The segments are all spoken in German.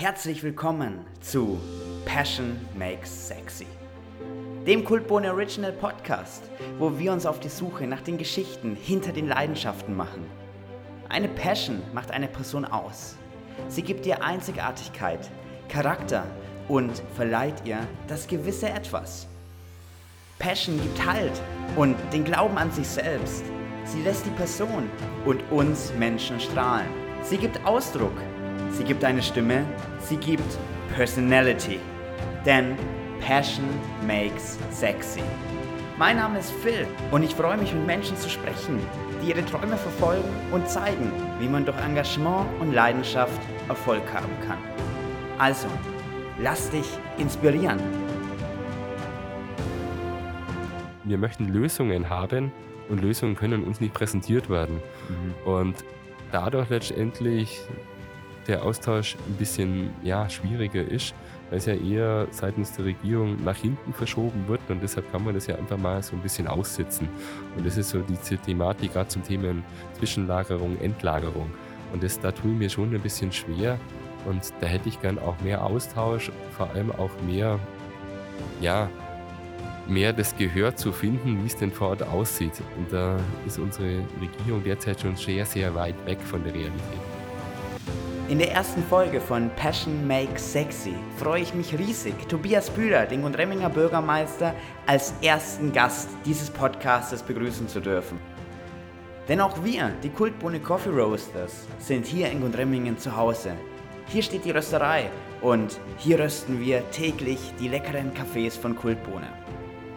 Herzlich willkommen zu Passion Makes Sexy, dem Kultbohne Original Podcast, wo wir uns auf die Suche nach den Geschichten hinter den Leidenschaften machen. Eine Passion macht eine Person aus. Sie gibt ihr Einzigartigkeit, Charakter und verleiht ihr das gewisse Etwas. Passion gibt Halt und den Glauben an sich selbst. Sie lässt die Person und uns Menschen strahlen. Sie gibt Ausdruck. Sie gibt eine Stimme. Sie gibt Personality. Denn Passion makes sexy. Mein Name ist Phil und ich freue mich, mit Menschen zu sprechen, die ihre Träume verfolgen und zeigen, wie man durch Engagement und Leidenschaft Erfolg haben kann. Also, lass dich inspirieren. Wir möchten Lösungen haben und Lösungen können uns nicht präsentiert werden. Mhm. Und dadurch letztendlich der Austausch ein bisschen ja, schwieriger ist, weil es ja eher seitens der Regierung nach hinten verschoben wird und deshalb kann man das ja einfach mal so ein bisschen aussitzen. Und das ist so diese Thematik gerade zum Thema Zwischenlagerung, Endlagerung. Und das, da tue ich mir schon ein bisschen schwer und da hätte ich gern auch mehr Austausch, vor allem auch mehr, ja, mehr das Gehör zu finden, wie es denn vor Ort aussieht. Und da ist unsere Regierung derzeit schon sehr, sehr weit weg von der Realität. In der ersten Folge von Passion Makes Sexy freue ich mich riesig, Tobias Bühler, den Gundremminger Bürgermeister, als ersten Gast dieses Podcastes begrüßen zu dürfen. Denn auch wir, die Kultbohne Coffee Roasters, sind hier in Gundremmingen zu Hause. Hier steht die Rösterei und hier rösten wir täglich die leckeren Kaffees von Kultbohne.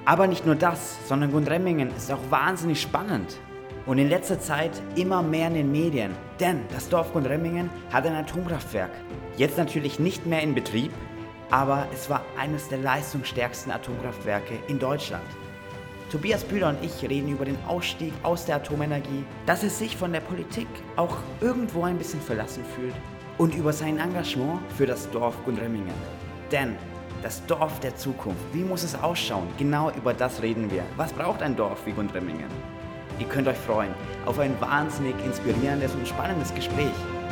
Aber nicht nur das, sondern Gundremmingen ist auch wahnsinnig spannend und in letzter Zeit immer mehr in den Medien. Denn das Dorf Gundremmingen hat ein Atomkraftwerk. Jetzt natürlich nicht mehr in Betrieb, aber es war eines der leistungsstärksten Atomkraftwerke in Deutschland. Tobias Bühler und ich reden über den Ausstieg aus der Atomenergie, dass er sich von der Politik auch irgendwo ein bisschen verlassen fühlt und über sein Engagement für das Dorf Gundremmingen. Denn das Dorf der Zukunft, wie muss es ausschauen? Genau über das reden wir. Was braucht ein Dorf wie Gundremmingen? Ihr könnt euch freuen auf ein wahnsinnig inspirierendes und spannendes Gespräch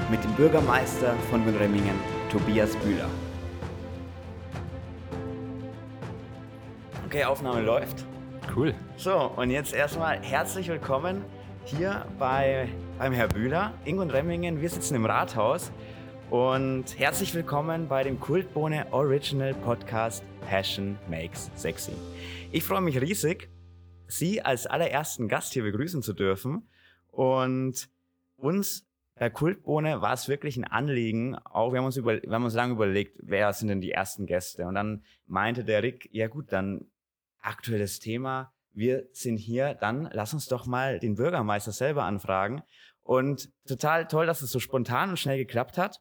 mit dem Bürgermeister von Gundremmingen, Tobias Bühler. Okay, Aufnahme läuft. Cool. So, und jetzt erstmal herzlich willkommen hier bei, beim Herr Bühler in Gundremmingen. Wir sitzen im Rathaus und herzlich willkommen bei dem Kultbohne Original Podcast Passion Makes Sexy. Ich freue mich riesig, Sie als allerersten Gast hier begrüßen zu dürfen. Und uns bei Kultbohne war es wirklich ein Anliegen, auch wir haben uns, über, wir haben uns lange überlegt, wer sind denn die ersten Gäste? Und dann meinte der Rick, ja gut, dann aktuelles Thema, wir sind hier, dann lass uns doch mal den Bürgermeister selber anfragen. Und total toll, dass es so spontan und schnell geklappt hat.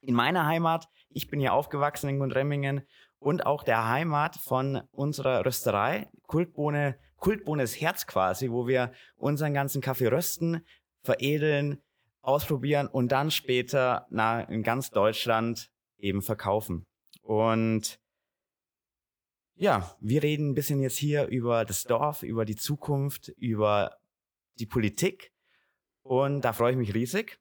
In meiner Heimat, ich bin hier aufgewachsen in Gundremmingen und auch der Heimat von unserer Rösterei, Kultbohne Kultbohnes Herz quasi, wo wir unseren ganzen Kaffee rösten, veredeln, ausprobieren und dann später na, in ganz Deutschland eben verkaufen. Und ja, wir reden ein bisschen jetzt hier über das Dorf, über die Zukunft, über die Politik. Und da freue ich mich riesig.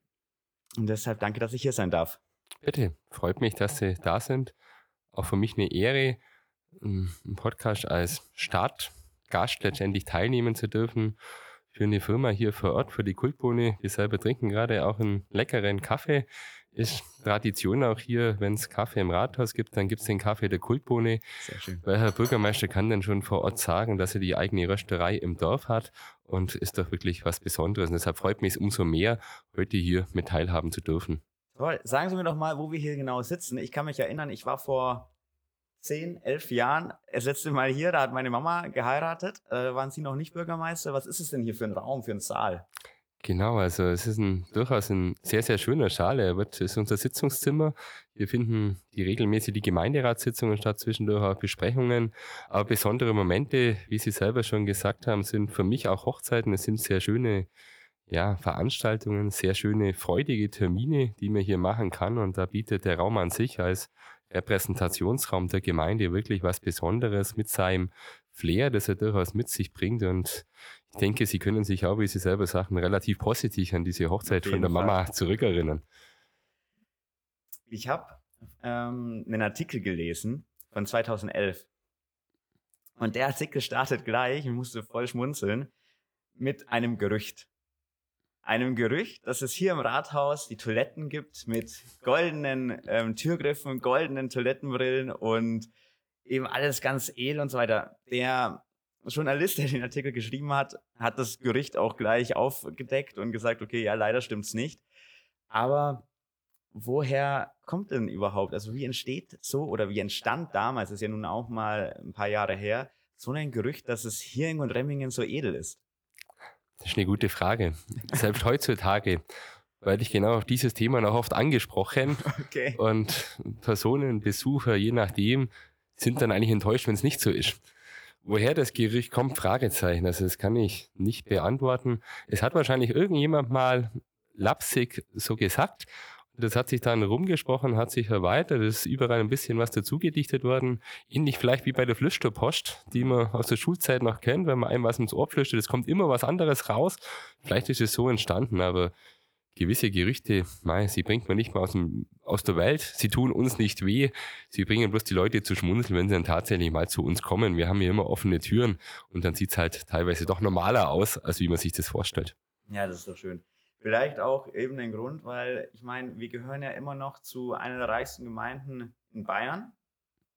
Und deshalb danke, dass ich hier sein darf. Bitte, freut mich, dass Sie da sind. Auch für mich eine Ehre, im Podcast als Start Gast letztendlich teilnehmen zu dürfen für eine Firma hier vor Ort, für die Kultbohne. Wir selber trinken gerade auch einen leckeren Kaffee. Ist Tradition auch hier, wenn es Kaffee im Rathaus gibt, dann gibt es den Kaffee der Kultbohne. Sehr schön. Weil Herr Bürgermeister kann dann schon vor Ort sagen, dass er die eigene Rösterei im Dorf hat und ist doch wirklich was Besonderes. Und deshalb freut mich es umso mehr, heute hier mit teilhaben zu dürfen. Toll. Sagen Sie mir doch mal, wo wir hier genau sitzen. Ich kann mich erinnern, ich war vor zehn, elf Jahren das letzte Mal hier, da hat meine Mama geheiratet. Äh, waren Sie noch nicht Bürgermeister? Was ist es denn hier für ein Raum, für ein Saal? Genau, also es ist ein, durchaus ein sehr, sehr schöner. Er wird, ist unser Sitzungszimmer. Wir finden die regelmäßig die Gemeinderatssitzungen statt, zwischendurch auch Besprechungen. Aber besondere Momente, wie Sie selber schon gesagt haben, sind für mich auch Hochzeiten. Es sind sehr schöne ja, Veranstaltungen, sehr schöne, freudige Termine, die man hier machen kann. Und da bietet der Raum an sich als Repräsentationsraum der Gemeinde wirklich was Besonderes mit seinem Flair, das er durchaus mit sich bringt. Und ich denke, Sie können sich auch, wie Sie selber sagen, relativ positiv an diese Hochzeit von der Mama Fall. zurückerinnern. Ich habe ähm, einen Artikel gelesen von 2011. Und der Artikel startet gleich, ich musste voll schmunzeln, mit einem Gerücht. Einem Gerücht, dass es hier im Rathaus die Toiletten gibt mit goldenen ähm, Türgriffen, goldenen Toilettenbrillen und eben alles ganz edel und so weiter. Der Journalist, der den Artikel geschrieben hat, hat das Gerücht auch gleich aufgedeckt und gesagt, okay, ja, leider stimmt's nicht. Aber woher kommt denn überhaupt, also wie entsteht so oder wie entstand damals, ist ja nun auch mal ein paar Jahre her, so ein Gerücht, dass es hier in Remmingen so edel ist? Das ist eine gute Frage. Selbst heutzutage werde ich genau auf dieses Thema noch oft angesprochen. Okay. Und Personen, Besucher, je nachdem, sind dann eigentlich enttäuscht, wenn es nicht so ist. Woher das Gerücht kommt, Fragezeichen. Also das kann ich nicht beantworten. Es hat wahrscheinlich irgendjemand mal lapsig so gesagt das hat sich dann rumgesprochen, hat sich erweitert, es ist überall ein bisschen was dazugedichtet worden. Ähnlich vielleicht wie bei der Flüsterpost, die man aus der Schulzeit noch kennt, wenn man einem was ins Ohr flüstert, es kommt immer was anderes raus. Vielleicht ist es so entstanden, aber gewisse Gerüchte, mei, sie bringt man nicht mal aus, dem, aus der Welt, sie tun uns nicht weh, sie bringen bloß die Leute zu schmunzeln, wenn sie dann tatsächlich mal zu uns kommen. Wir haben hier immer offene Türen und dann sieht's halt teilweise doch normaler aus, als wie man sich das vorstellt. Ja, das ist doch schön. Vielleicht auch eben den Grund, weil ich meine, wir gehören ja immer noch zu einer der reichsten Gemeinden in Bayern,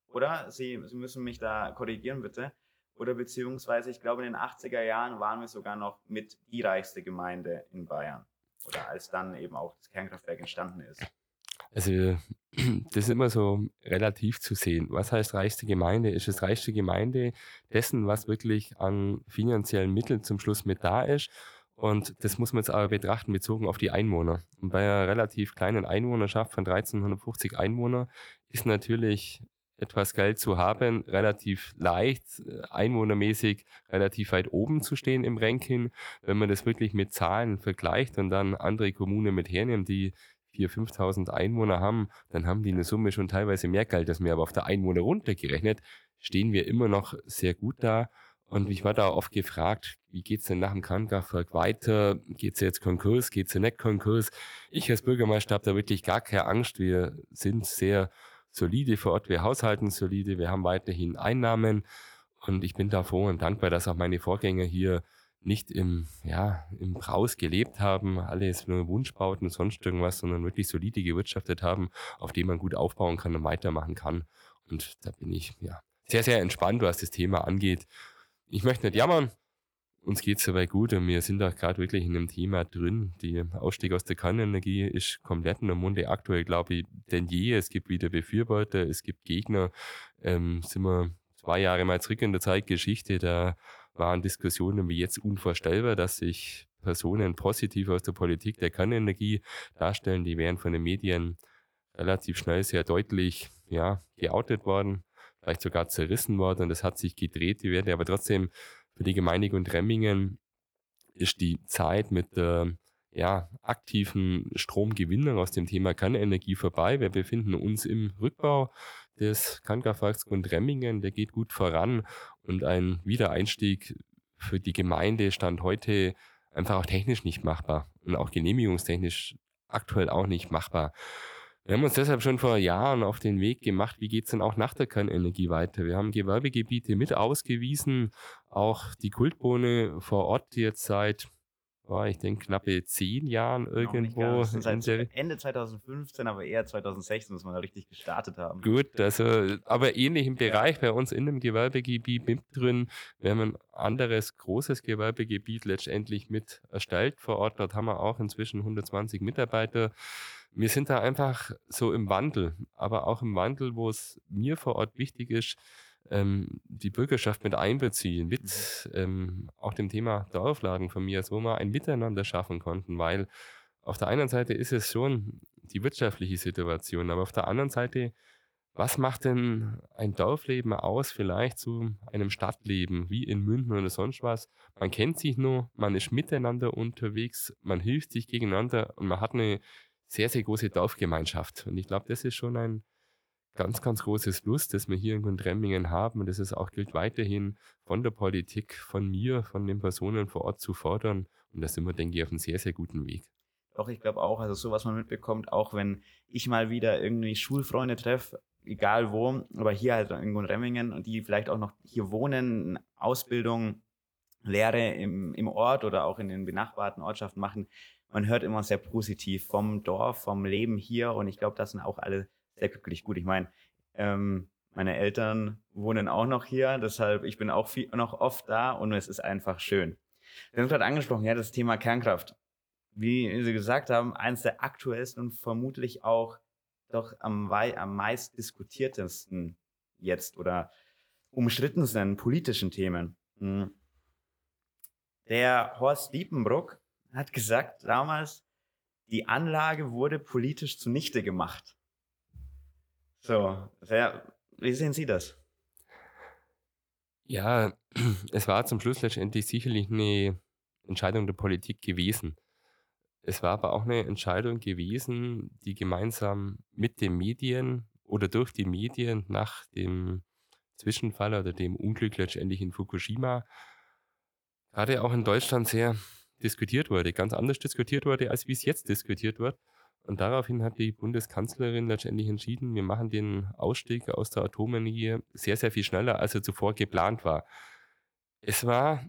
oder? Sie, Sie müssen mich da korrigieren, bitte. Oder beziehungsweise, ich glaube, in den 80er Jahren waren wir sogar noch mit die reichste Gemeinde in Bayern. Oder als dann eben auch das Kernkraftwerk entstanden ist. Also, das ist immer so relativ zu sehen. Was heißt reichste Gemeinde? Ist es reichste Gemeinde dessen, was wirklich an finanziellen Mitteln zum Schluss mit da ist? Und das muss man jetzt aber betrachten, bezogen auf die Einwohner. Und bei einer relativ kleinen Einwohnerschaft von 1350 Einwohner ist natürlich etwas Geld zu haben, relativ leicht, äh, einwohnermäßig relativ weit oben zu stehen im Ranking. Wenn man das wirklich mit Zahlen vergleicht und dann andere Kommunen mit hernimmt, die 4.000, 5.000 Einwohner haben, dann haben die eine Summe schon teilweise mehr Geld als mir. Aber auf der Einwohner runtergerechnet stehen wir immer noch sehr gut da. Und ich war da oft gefragt, wie geht's denn nach dem Kernkraftwerk weiter? Geht's jetzt Konkurs? Geht's ja nicht Konkurs? Ich als Bürgermeister habe da wirklich gar keine Angst. Wir sind sehr solide vor Ort. Wir haushalten solide. Wir haben weiterhin Einnahmen. Und ich bin da froh und dankbar, dass auch meine Vorgänger hier nicht im, ja, im Braus gelebt haben, alles nur Wunschbauten sonst irgendwas, sondern wirklich solide gewirtschaftet haben, auf dem man gut aufbauen kann und weitermachen kann. Und da bin ich, ja, sehr, sehr entspannt, was das Thema angeht ich möchte nicht jammern. Uns geht es soweit gut und wir sind auch gerade wirklich in einem Thema drin. Die Ausstieg aus der Kernenergie ist komplett in der Munde aktuell, glaube ich, denn je. Es gibt wieder Befürworter, es gibt Gegner. Ähm, sind wir zwei Jahre mal zurück in der Zeitgeschichte, da waren Diskussionen wie jetzt unvorstellbar, dass sich Personen positiv aus der Politik der Kernenergie darstellen. Die wären von den Medien relativ schnell sehr deutlich ja, geoutet worden vielleicht sogar zerrissen worden und das hat sich gedreht, die Werte. Aber trotzdem für die Gemeinde und Remmingen ist die Zeit mit der ja, aktiven Stromgewinnung aus dem Thema Kernenergie vorbei. Wir befinden uns im Rückbau des Kernkraftwerks Remmingen. Der geht gut voran und ein Wiedereinstieg für die Gemeinde stand heute einfach auch technisch nicht machbar und auch genehmigungstechnisch aktuell auch nicht machbar. Wir haben uns deshalb schon vor Jahren auf den Weg gemacht, wie geht's denn auch nach der Kernenergie weiter. Wir haben Gewerbegebiete mit ausgewiesen, auch die Kultbohne vor Ort jetzt seit, oh, ich denke, knappe zehn Jahren irgendwo. Seit Ende 2015, aber eher 2016 muss man da richtig gestartet haben. Gut, also, aber ähnlich im Bereich bei uns in dem Gewerbegebiet mit drin. Wir haben ein anderes großes Gewerbegebiet letztendlich mit erstellt vor Ort. Dort haben wir auch inzwischen 120 Mitarbeiter wir sind da einfach so im Wandel, aber auch im Wandel, wo es mir vor Ort wichtig ist, ähm, die Bürgerschaft mit einbeziehen, mit mhm. ähm, auch dem Thema Dorfladen von mir, wo wir ein Miteinander schaffen konnten, weil auf der einen Seite ist es schon die wirtschaftliche Situation, aber auf der anderen Seite, was macht denn ein Dorfleben aus, vielleicht zu einem Stadtleben, wie in München oder sonst was? Man kennt sich nur, man ist miteinander unterwegs, man hilft sich gegeneinander und man hat eine sehr, sehr große Dorfgemeinschaft. Und ich glaube, das ist schon ein ganz, ganz großes Plus, das wir hier in Grundremmingen haben und das es auch gilt weiterhin von der Politik, von mir, von den Personen vor Ort zu fordern. Und da sind wir, denke ich, auf einem sehr, sehr guten Weg. doch, ich glaube auch, also so was man mitbekommt, auch wenn ich mal wieder irgendwie Schulfreunde treffe, egal wo, aber hier halt in Remmingen und die vielleicht auch noch hier wohnen, Ausbildung, Lehre im, im Ort oder auch in den benachbarten Ortschaften machen, man hört immer sehr positiv vom Dorf, vom Leben hier und ich glaube, das sind auch alle sehr glücklich. Gut, ich meine, ähm, meine Eltern wohnen auch noch hier, deshalb ich bin auch viel, noch oft da und es ist einfach schön. Wir haben gerade angesprochen, ja, das Thema Kernkraft. Wie Sie gesagt haben, eines der aktuellsten und vermutlich auch doch am, am meist diskutiertesten jetzt oder umstrittensten politischen Themen. Hm. Der Horst Diepenbruck hat gesagt damals, die Anlage wurde politisch zunichte gemacht. So, wer, wie sehen Sie das? Ja, es war zum Schluss letztendlich sicherlich eine Entscheidung der Politik gewesen. Es war aber auch eine Entscheidung gewesen, die gemeinsam mit den Medien oder durch die Medien nach dem Zwischenfall oder dem Unglück letztendlich in Fukushima gerade auch in Deutschland sehr diskutiert wurde, ganz anders diskutiert wurde, als wie es jetzt diskutiert wird. Und daraufhin hat die Bundeskanzlerin letztendlich entschieden, wir machen den Ausstieg aus der Atomenergie sehr, sehr viel schneller, als er zuvor geplant war. Es war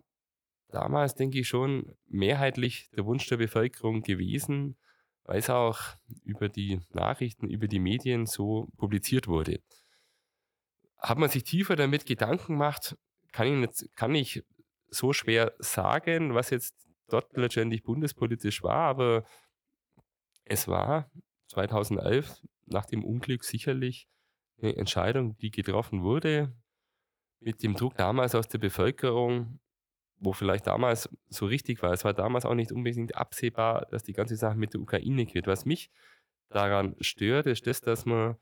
damals, denke ich, schon mehrheitlich der Wunsch der Bevölkerung gewesen, weil es auch über die Nachrichten, über die Medien so publiziert wurde. Hat man sich tiefer damit Gedanken gemacht, kann ich, nicht, kann ich so schwer sagen, was jetzt dort letztendlich bundespolitisch war, aber es war 2011 nach dem Unglück sicherlich eine Entscheidung, die getroffen wurde mit dem Druck damals aus der Bevölkerung, wo vielleicht damals so richtig war. Es war damals auch nicht unbedingt absehbar, dass die ganze Sache mit der Ukraine geht. Was mich daran stört, ist das, dass man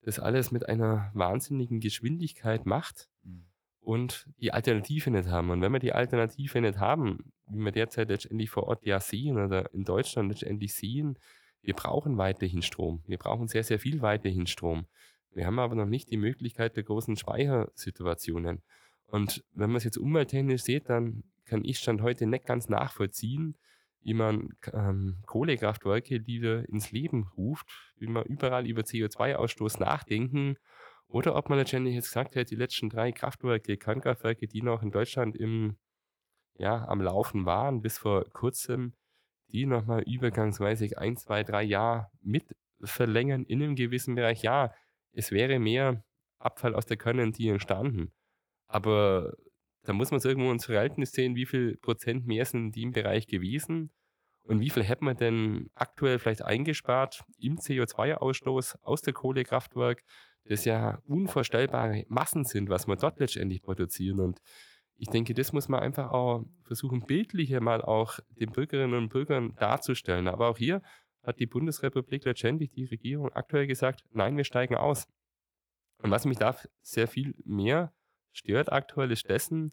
das alles mit einer wahnsinnigen Geschwindigkeit macht mhm. Und die Alternative nicht haben. Und wenn wir die Alternative nicht haben, wie wir derzeit letztendlich vor Ort ja sehen oder in Deutschland letztendlich sehen, wir brauchen weiterhin Strom. Wir brauchen sehr, sehr viel weiterhin Strom. Wir haben aber noch nicht die Möglichkeit der großen Speichersituationen. Und wenn man es jetzt umwelttechnisch sieht, dann kann ich Stand heute nicht ganz nachvollziehen, wie man ähm, Kohlekraftwerke wieder ins Leben ruft, wie man überall über CO2-Ausstoß nachdenken oder ob man letztendlich jetzt gesagt hat, die letzten drei Kraftwerke, Kernkraftwerke, die noch in Deutschland im ja, am Laufen waren, bis vor kurzem, die nochmal übergangsweise ein, zwei, drei Jahre mit verlängern in einem gewissen Bereich. Ja, es wäre mehr Abfall aus der Kernentity entstanden. Aber da muss man es irgendwo ins Verhältnis sehen, wie viel Prozent mehr sind die im Bereich gewesen und wie viel hätte man denn aktuell vielleicht eingespart im CO2-Ausstoß aus der Kohlekraftwerk, das ja unvorstellbare Massen sind, was wir dort letztendlich produzieren. Und ich denke, das muss man einfach auch versuchen, bildlicher mal auch den Bürgerinnen und Bürgern darzustellen. Aber auch hier hat die Bundesrepublik letztendlich die Regierung aktuell gesagt, nein, wir steigen aus. Und was mich da sehr viel mehr stört aktuell ist dessen,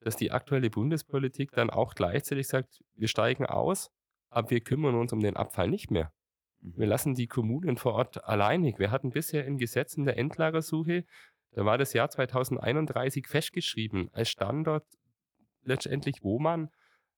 dass die aktuelle Bundespolitik dann auch gleichzeitig sagt, wir steigen aus, aber wir kümmern uns um den Abfall nicht mehr. Wir mhm. lassen die Kommunen vor Ort alleinig. Wir hatten bisher in Gesetzen der Endlagersuche da war das Jahr 2031 festgeschrieben als Standort letztendlich, wo man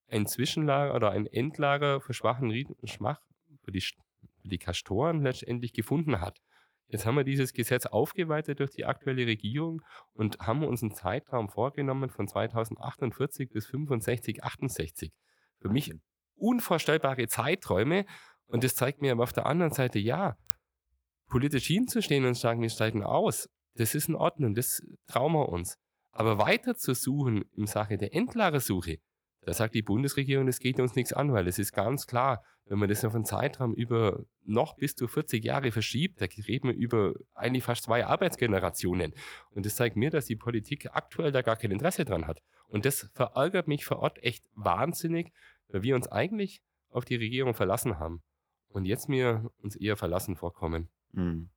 ein Zwischenlager oder ein Endlager für schwachen Schmach, für die, für die Kastoren letztendlich gefunden hat. Jetzt haben wir dieses Gesetz aufgeweitet durch die aktuelle Regierung und haben uns einen Zeitraum vorgenommen von 2048 bis 65, 68. Für mich unvorstellbare Zeiträume. Und das zeigt mir aber auf der anderen Seite, ja, politisch hinzustehen und sagen, wir steigen aus, das ist in Ordnung, das trauen wir uns. Aber weiter zu suchen im Sache der Endlagersuche, da sagt die Bundesregierung, das geht uns nichts an, weil es ist ganz klar, wenn man das auf einen Zeitraum über noch bis zu 40 Jahre verschiebt, da reden wir über eigentlich fast zwei Arbeitsgenerationen. Und das zeigt mir, dass die Politik aktuell da gar kein Interesse dran hat. Und das verärgert mich vor Ort echt wahnsinnig, weil wir uns eigentlich auf die Regierung verlassen haben. Und jetzt mir uns eher verlassen vorkommen. Mhm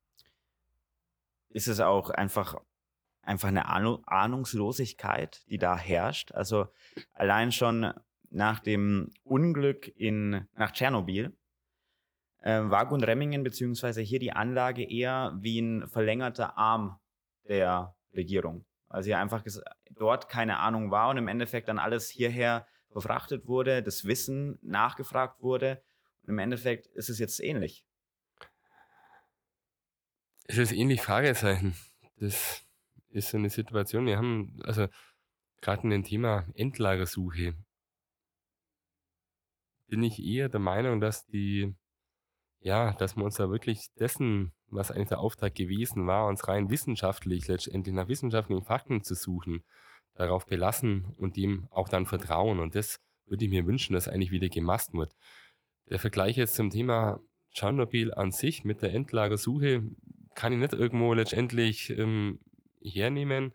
ist es auch einfach, einfach eine Ahnungslosigkeit, die da herrscht. Also allein schon nach dem Unglück in, nach Tschernobyl äh, war Gundremmingen beziehungsweise hier die Anlage eher wie ein verlängerter Arm der Regierung. Also hier einfach dort keine Ahnung war und im Endeffekt dann alles hierher verfrachtet wurde, das Wissen nachgefragt wurde Im Endeffekt ist es jetzt ähnlich. Es ist ähnlich Fragezeichen. Das ist so eine Situation. Wir haben, also gerade in dem Thema Endlagersuche, bin ich eher der Meinung, dass die, ja, dass wir uns da wirklich dessen, was eigentlich der Auftrag gewesen war, uns rein wissenschaftlich letztendlich nach wissenschaftlichen Fakten zu suchen, darauf belassen und dem auch dann vertrauen. Und das würde ich mir wünschen, dass eigentlich wieder gemacht wird. Der Vergleich jetzt zum Thema Tschernobyl an sich mit der Endlagersuche kann ich nicht irgendwo letztendlich ähm, hernehmen.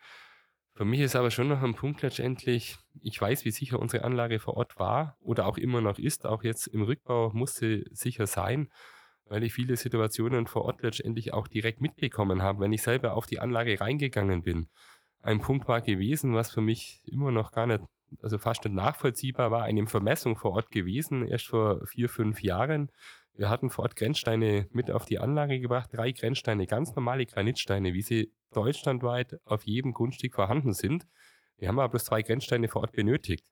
Für mich ist aber schon noch ein Punkt letztendlich, ich weiß, wie sicher unsere Anlage vor Ort war oder auch immer noch ist, auch jetzt im Rückbau muss sie sicher sein, weil ich viele Situationen vor Ort letztendlich auch direkt mitbekommen habe, wenn ich selber auf die Anlage reingegangen bin. Ein Punkt war gewesen, was für mich immer noch gar nicht, also fast nicht nachvollziehbar war, eine Vermessung vor Ort gewesen, erst vor vier, fünf Jahren. Wir hatten vor Ort Grenzsteine mit auf die Anlage gebracht, drei Grenzsteine, ganz normale Granitsteine, wie sie deutschlandweit auf jedem Grundstück vorhanden sind. Wir haben aber bloß zwei Grenzsteine vor Ort benötigt.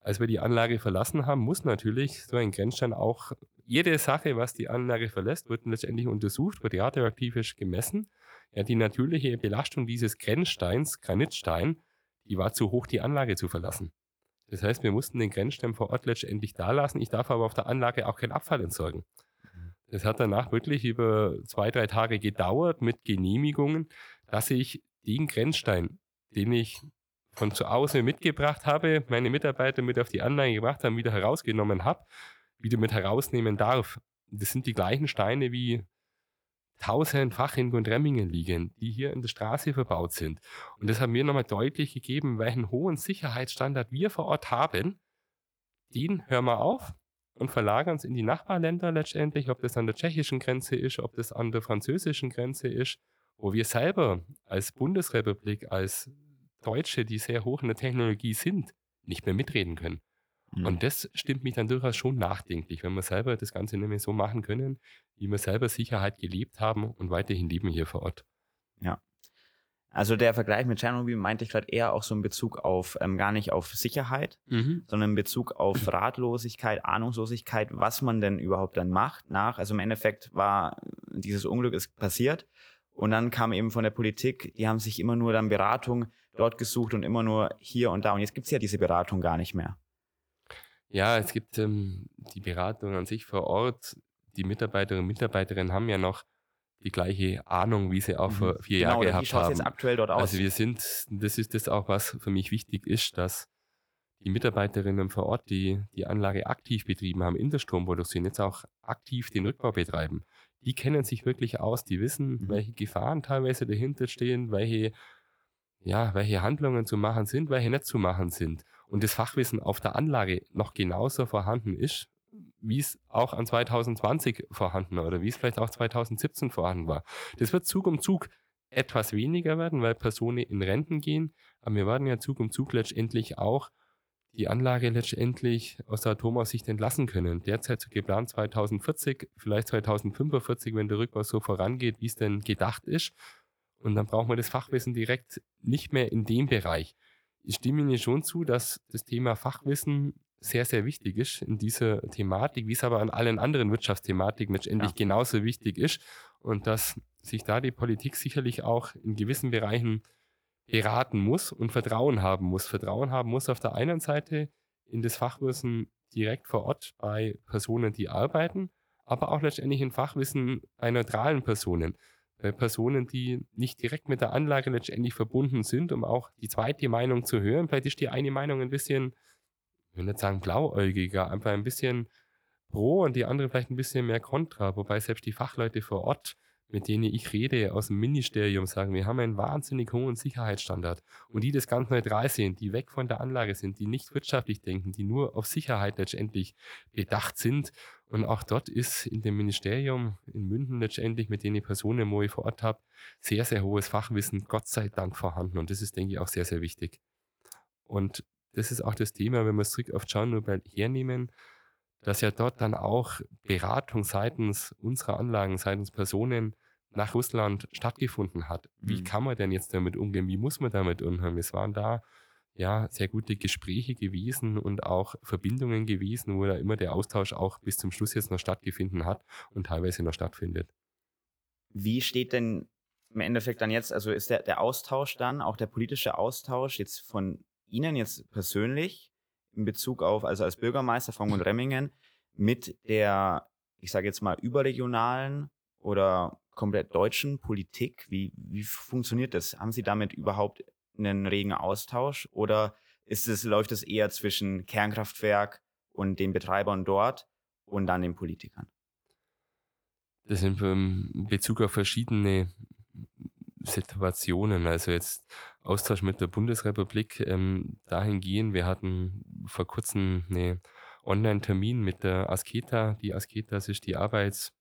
Als wir die Anlage verlassen haben, muss natürlich so ein Grenzstein auch, jede Sache, was die Anlage verlässt, wird letztendlich untersucht, wird radioaktivisch gemessen. Ja, die natürliche Belastung dieses Grenzsteins, Granitstein, die war zu hoch, die Anlage zu verlassen. Das heißt, wir mussten den Grenzstein vor Ort letztendlich da lassen. Ich darf aber auf der Anlage auch keinen Abfall entsorgen. Das hat danach wirklich über zwei, drei Tage gedauert mit Genehmigungen, dass ich den Grenzstein, den ich von zu Hause mitgebracht habe, meine Mitarbeiter mit auf die Anlage gebracht haben, wieder herausgenommen habe, wieder mit herausnehmen darf. Das sind die gleichen Steine wie tausendfach in Gundremmingen liegen, die hier in der Straße verbaut sind. Und das haben mir nochmal deutlich gegeben, welchen hohen Sicherheitsstandard wir vor Ort haben. Den hören wir auf und verlagern es in die Nachbarländer letztendlich, ob das an der tschechischen Grenze ist, ob das an der französischen Grenze ist wo wir selber als Bundesrepublik, als Deutsche, die sehr hoch in der Technologie sind, nicht mehr mitreden können. Mhm. Und das stimmt mich dann durchaus schon nachdenklich, wenn wir selber das Ganze nicht mehr so machen können, wie wir selber Sicherheit gelebt haben und weiterhin leben hier vor Ort. Ja. Also der Vergleich mit Tschernobyl meinte ich gerade eher auch so in Bezug auf, ähm, gar nicht auf Sicherheit, mhm. sondern in Bezug auf Ratlosigkeit, Ahnungslosigkeit, was man denn überhaupt dann macht nach. Also im Endeffekt war dieses Unglück ist passiert und dann kam eben von der Politik, die haben sich immer nur dann Beratung dort gesucht und immer nur hier und da. Und jetzt gibt es ja diese Beratung gar nicht mehr. Ja, es gibt ähm, die Beratung an sich vor Ort. Die Mitarbeiterinnen und Mitarbeiterinnen haben ja noch die gleiche Ahnung, wie sie auch mhm. vor vier genau, Jahren gehabt haben. Jetzt aktuell dort aus? Also wir sind, das ist das auch, was für mich wichtig ist, dass die Mitarbeiterinnen vor Ort, die die Anlage aktiv betrieben haben in der Stromproduktion, jetzt auch aktiv den Rückbau betreiben die kennen sich wirklich aus, die wissen, mhm. welche Gefahren teilweise dahinter stehen, welche, ja, welche Handlungen zu machen sind, welche nicht zu machen sind. Und das Fachwissen auf der Anlage noch genauso vorhanden ist, wie es auch an 2020 vorhanden war oder wie es vielleicht auch 2017 vorhanden war. Das wird Zug um Zug etwas weniger werden, weil Personen in Renten gehen, aber wir werden ja Zug um Zug letztendlich auch die Anlage letztendlich aus der Atomaussicht entlassen können. Derzeit so geplant 2040, vielleicht 2045, wenn der Rückbau so vorangeht, wie es denn gedacht ist. Und dann braucht man das Fachwissen direkt nicht mehr in dem Bereich. Ich stimme Ihnen schon zu, dass das Thema Fachwissen sehr, sehr wichtig ist in dieser Thematik, wie es aber an allen anderen Wirtschaftsthematiken letztendlich ja. genauso wichtig ist. Und dass sich da die Politik sicherlich auch in gewissen Bereichen beraten muss und Vertrauen haben muss. Vertrauen haben muss auf der einen Seite in das Fachwissen direkt vor Ort bei Personen, die arbeiten, aber auch letztendlich in Fachwissen bei neutralen Personen. Bei Personen, die nicht direkt mit der Anlage letztendlich verbunden sind, um auch die zweite Meinung zu hören. Vielleicht ist die eine Meinung ein bisschen, ich will nicht sagen blauäugiger, einfach ein bisschen pro und die andere vielleicht ein bisschen mehr kontra, wobei selbst die Fachleute vor Ort mit denen ich rede aus dem Ministerium, sagen, wir haben einen wahnsinnig hohen Sicherheitsstandard und die das ganz neutral sehen, die weg von der Anlage sind, die nicht wirtschaftlich denken, die nur auf Sicherheit letztendlich bedacht sind. Und auch dort ist in dem Ministerium in München letztendlich, mit denen Personen, wo ich vor Ort habe, sehr, sehr hohes Fachwissen, Gott sei Dank vorhanden. Und das ist, denke ich, auch sehr, sehr wichtig. Und das ist auch das Thema, wenn wir es zurück auf Tschernobyl hernehmen, dass ja dort dann auch Beratung seitens unserer Anlagen, seitens Personen nach Russland stattgefunden hat. Wie mhm. kann man denn jetzt damit umgehen? Wie muss man damit umgehen? Es waren da ja, sehr gute Gespräche gewesen und auch Verbindungen gewesen, wo da immer der Austausch auch bis zum Schluss jetzt noch stattgefunden hat und teilweise noch stattfindet. Wie steht denn im Endeffekt dann jetzt, also ist der, der Austausch dann, auch der politische Austausch jetzt von Ihnen jetzt persönlich in Bezug auf, also als Bürgermeister von Remmingen, mit der, ich sage jetzt mal, überregionalen oder komplett deutschen Politik? Wie, wie funktioniert das? Haben Sie damit überhaupt einen regen Austausch oder ist es, läuft es eher zwischen Kernkraftwerk und den Betreibern dort und dann den Politikern? Das sind in Bezug auf verschiedene Situationen. Also jetzt Austausch mit der Bundesrepublik ähm, dahingehend. Wir hatten vor kurzem eine Online-Termin mit der Asketa. Die Asketa ist die Arbeits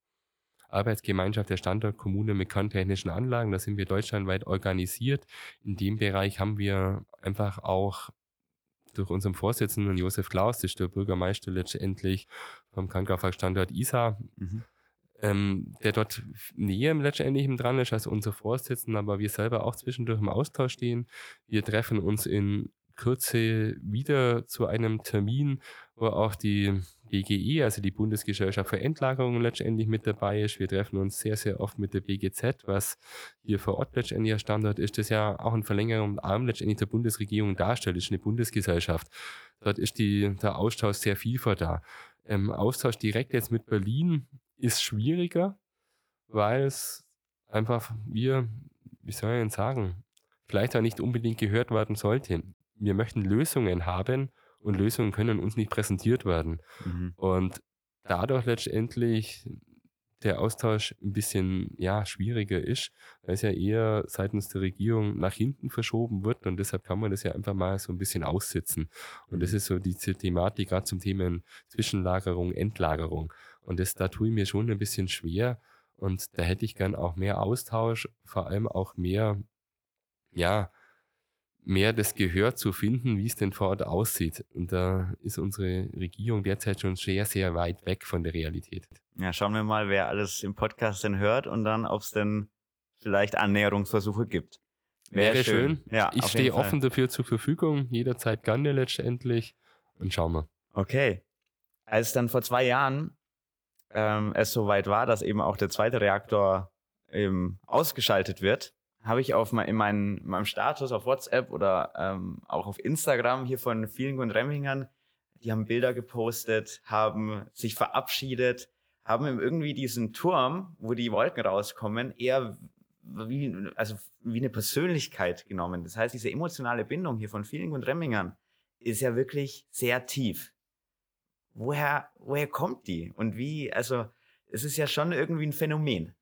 Arbeitsgemeinschaft der Standortkommune mit kerntechnischen Anlagen. Da sind wir deutschlandweit organisiert. In dem Bereich haben wir einfach auch durch unseren Vorsitzenden Josef Klaus, das ist der Bürgermeister letztendlich vom Krankenhausstandort ISA, mhm. ähm, der dort näher letztendlich dran ist als unser Vorsitzender, aber wir selber auch zwischendurch im Austausch stehen. Wir treffen uns in Kürze wieder zu einem Termin, wo auch die BGE, also die Bundesgesellschaft für Endlagerung letztendlich mit dabei ist. Wir treffen uns sehr, sehr oft mit der BGZ, was hier vor Ort letztendlich ein Standort ist, das ja auch ein Verlängerung Arm letztendlich der Bundesregierung darstellt. Das ist eine Bundesgesellschaft. Dort ist die, der Austausch sehr vielfach da. Ähm, Austausch direkt jetzt mit Berlin ist schwieriger, weil es einfach wir, wie soll ich denn sagen, vielleicht auch nicht unbedingt gehört werden sollte. Wir möchten Lösungen haben, und Lösungen können uns nicht präsentiert werden. Mhm. Und dadurch letztendlich der Austausch ein bisschen ja, schwieriger ist, weil es ja eher seitens der Regierung nach hinten verschoben wird und deshalb kann man das ja einfach mal so ein bisschen aussitzen. Und das mhm. ist so diese Thematik gerade zum Thema Zwischenlagerung, Endlagerung. Und das, da tue ich mir schon ein bisschen schwer und da hätte ich gern auch mehr Austausch, vor allem auch mehr, ja, mehr das Gehör zu finden, wie es denn vor Ort aussieht. Und da ist unsere Regierung derzeit schon sehr, sehr weit weg von der Realität. Ja, schauen wir mal, wer alles im Podcast denn hört und dann, ob es denn vielleicht Annäherungsversuche gibt. Wäre, Wäre schön. schön. Ja, ich stehe offen dafür zur Verfügung, jederzeit gerne letztendlich. Und schauen wir. Okay. Als dann vor zwei Jahren ähm, es soweit war, dass eben auch der zweite Reaktor eben ausgeschaltet wird, habe ich auf mein, in, mein, in meinem Status auf WhatsApp oder ähm, auch auf Instagram hier von vielen und Remmingern, die haben Bilder gepostet, haben sich verabschiedet, haben irgendwie diesen Turm, wo die Wolken rauskommen, eher wie, also wie eine Persönlichkeit genommen. Das heißt, diese emotionale Bindung hier von vielen und Remmingern ist ja wirklich sehr tief. Woher, woher kommt die? Und wie, also, es ist ja schon irgendwie ein Phänomen.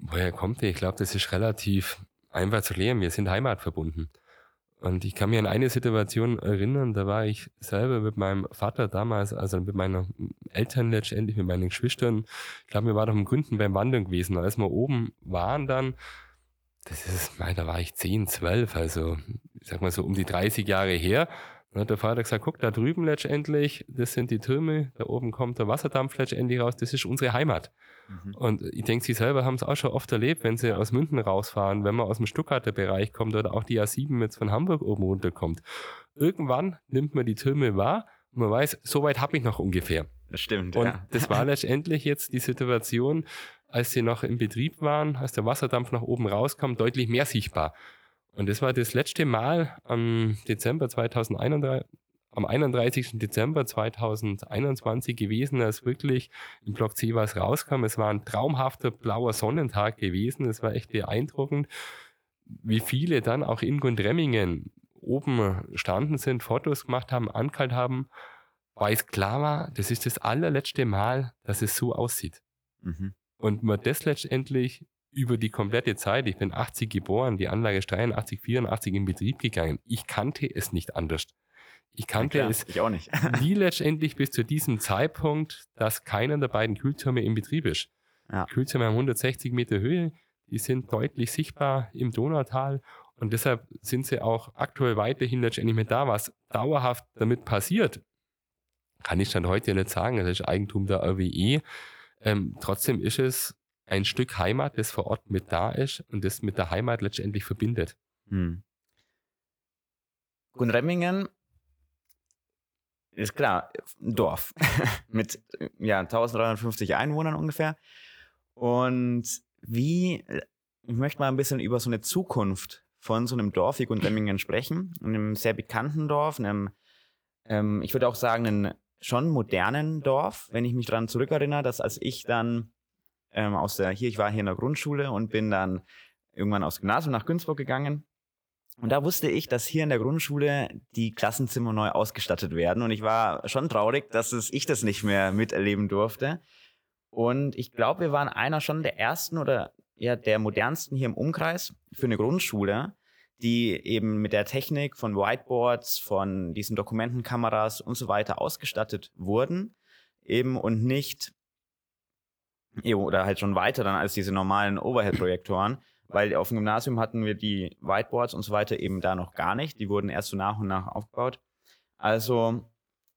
Woher kommt die? Ich glaube, das ist relativ einfach zu lernen. Wir sind heimatverbunden. Und ich kann mir an eine Situation erinnern, da war ich selber mit meinem Vater damals, also mit meinen Eltern letztendlich, mit meinen Geschwistern. Ich glaube, wir waren doch im Gründen beim Wandern gewesen. Als wir oben waren dann, das ist, da war ich 10, 12, also ich sag mal so um die 30 Jahre her. Dann hat der Vater gesagt, guck, da drüben letztendlich, das sind die Türme, da oben kommt der Wasserdampf letztendlich raus, das ist unsere Heimat. Mhm. Und ich denke, sie selber haben es auch schon oft erlebt, wenn sie aus München rausfahren, wenn man aus dem Stuttgarter Bereich kommt oder auch die A7 jetzt von Hamburg oben runterkommt. Irgendwann nimmt man die Türme wahr und man weiß, so weit habe ich noch ungefähr. Das stimmt, und ja. das war letztendlich jetzt die Situation, als sie noch im Betrieb waren, als der Wasserdampf nach oben rauskam, deutlich mehr sichtbar. Und das war das letzte Mal am Dezember 2031, am 31. Dezember 2021 gewesen, als wirklich im Block C was rauskam. Es war ein traumhafter blauer Sonnentag gewesen. Es war echt beeindruckend, wie viele dann auch in Gundremmingen oben standen sind, Fotos gemacht haben, ankalt haben, weil es klar war, das ist das allerletzte Mal, dass es so aussieht. Mhm. Und man das letztendlich über die komplette Zeit, ich bin 80 geboren, die Anlage ist 83, 84 in Betrieb gegangen. Ich kannte es nicht anders. Ich kannte ja, es ich auch nicht. nie letztendlich bis zu diesem Zeitpunkt, dass keiner der beiden Kühltürme in Betrieb ist. Ja. Kühltürme haben 160 Meter Höhe, die sind deutlich sichtbar im Donautal und deshalb sind sie auch aktuell weiterhin letztendlich mit da. Was dauerhaft damit passiert, kann ich dann heute nicht sagen. Das ist Eigentum der RWE. Ähm, trotzdem ist es ein Stück Heimat, das vor Ort mit da ist und das mit der Heimat letztendlich verbindet. Hm. Gunremmingen ist klar, ein Dorf mit ja, 1350 Einwohnern ungefähr. Und wie, ich möchte mal ein bisschen über so eine Zukunft von so einem Dorf wie Gundremmingen sprechen. einem sehr bekannten Dorf, einem, ähm, ich würde auch sagen, einem schon modernen Dorf, wenn ich mich daran zurückerinnere, dass als ich dann ähm, aus der, hier, ich war hier in der Grundschule und bin dann irgendwann aufs Gymnasium nach Günzburg gegangen und da wusste ich, dass hier in der Grundschule die Klassenzimmer neu ausgestattet werden. Und ich war schon traurig, dass es, ich das nicht mehr miterleben durfte. Und ich glaube, wir waren einer schon der ersten oder ja der modernsten hier im Umkreis für eine Grundschule, die eben mit der Technik von Whiteboards, von diesen Dokumentenkameras und so weiter ausgestattet wurden. Eben und nicht, oder halt schon weiter dann als diese normalen Overhead-Projektoren weil auf dem Gymnasium hatten wir die Whiteboards und so weiter eben da noch gar nicht. Die wurden erst so nach und nach aufgebaut. Also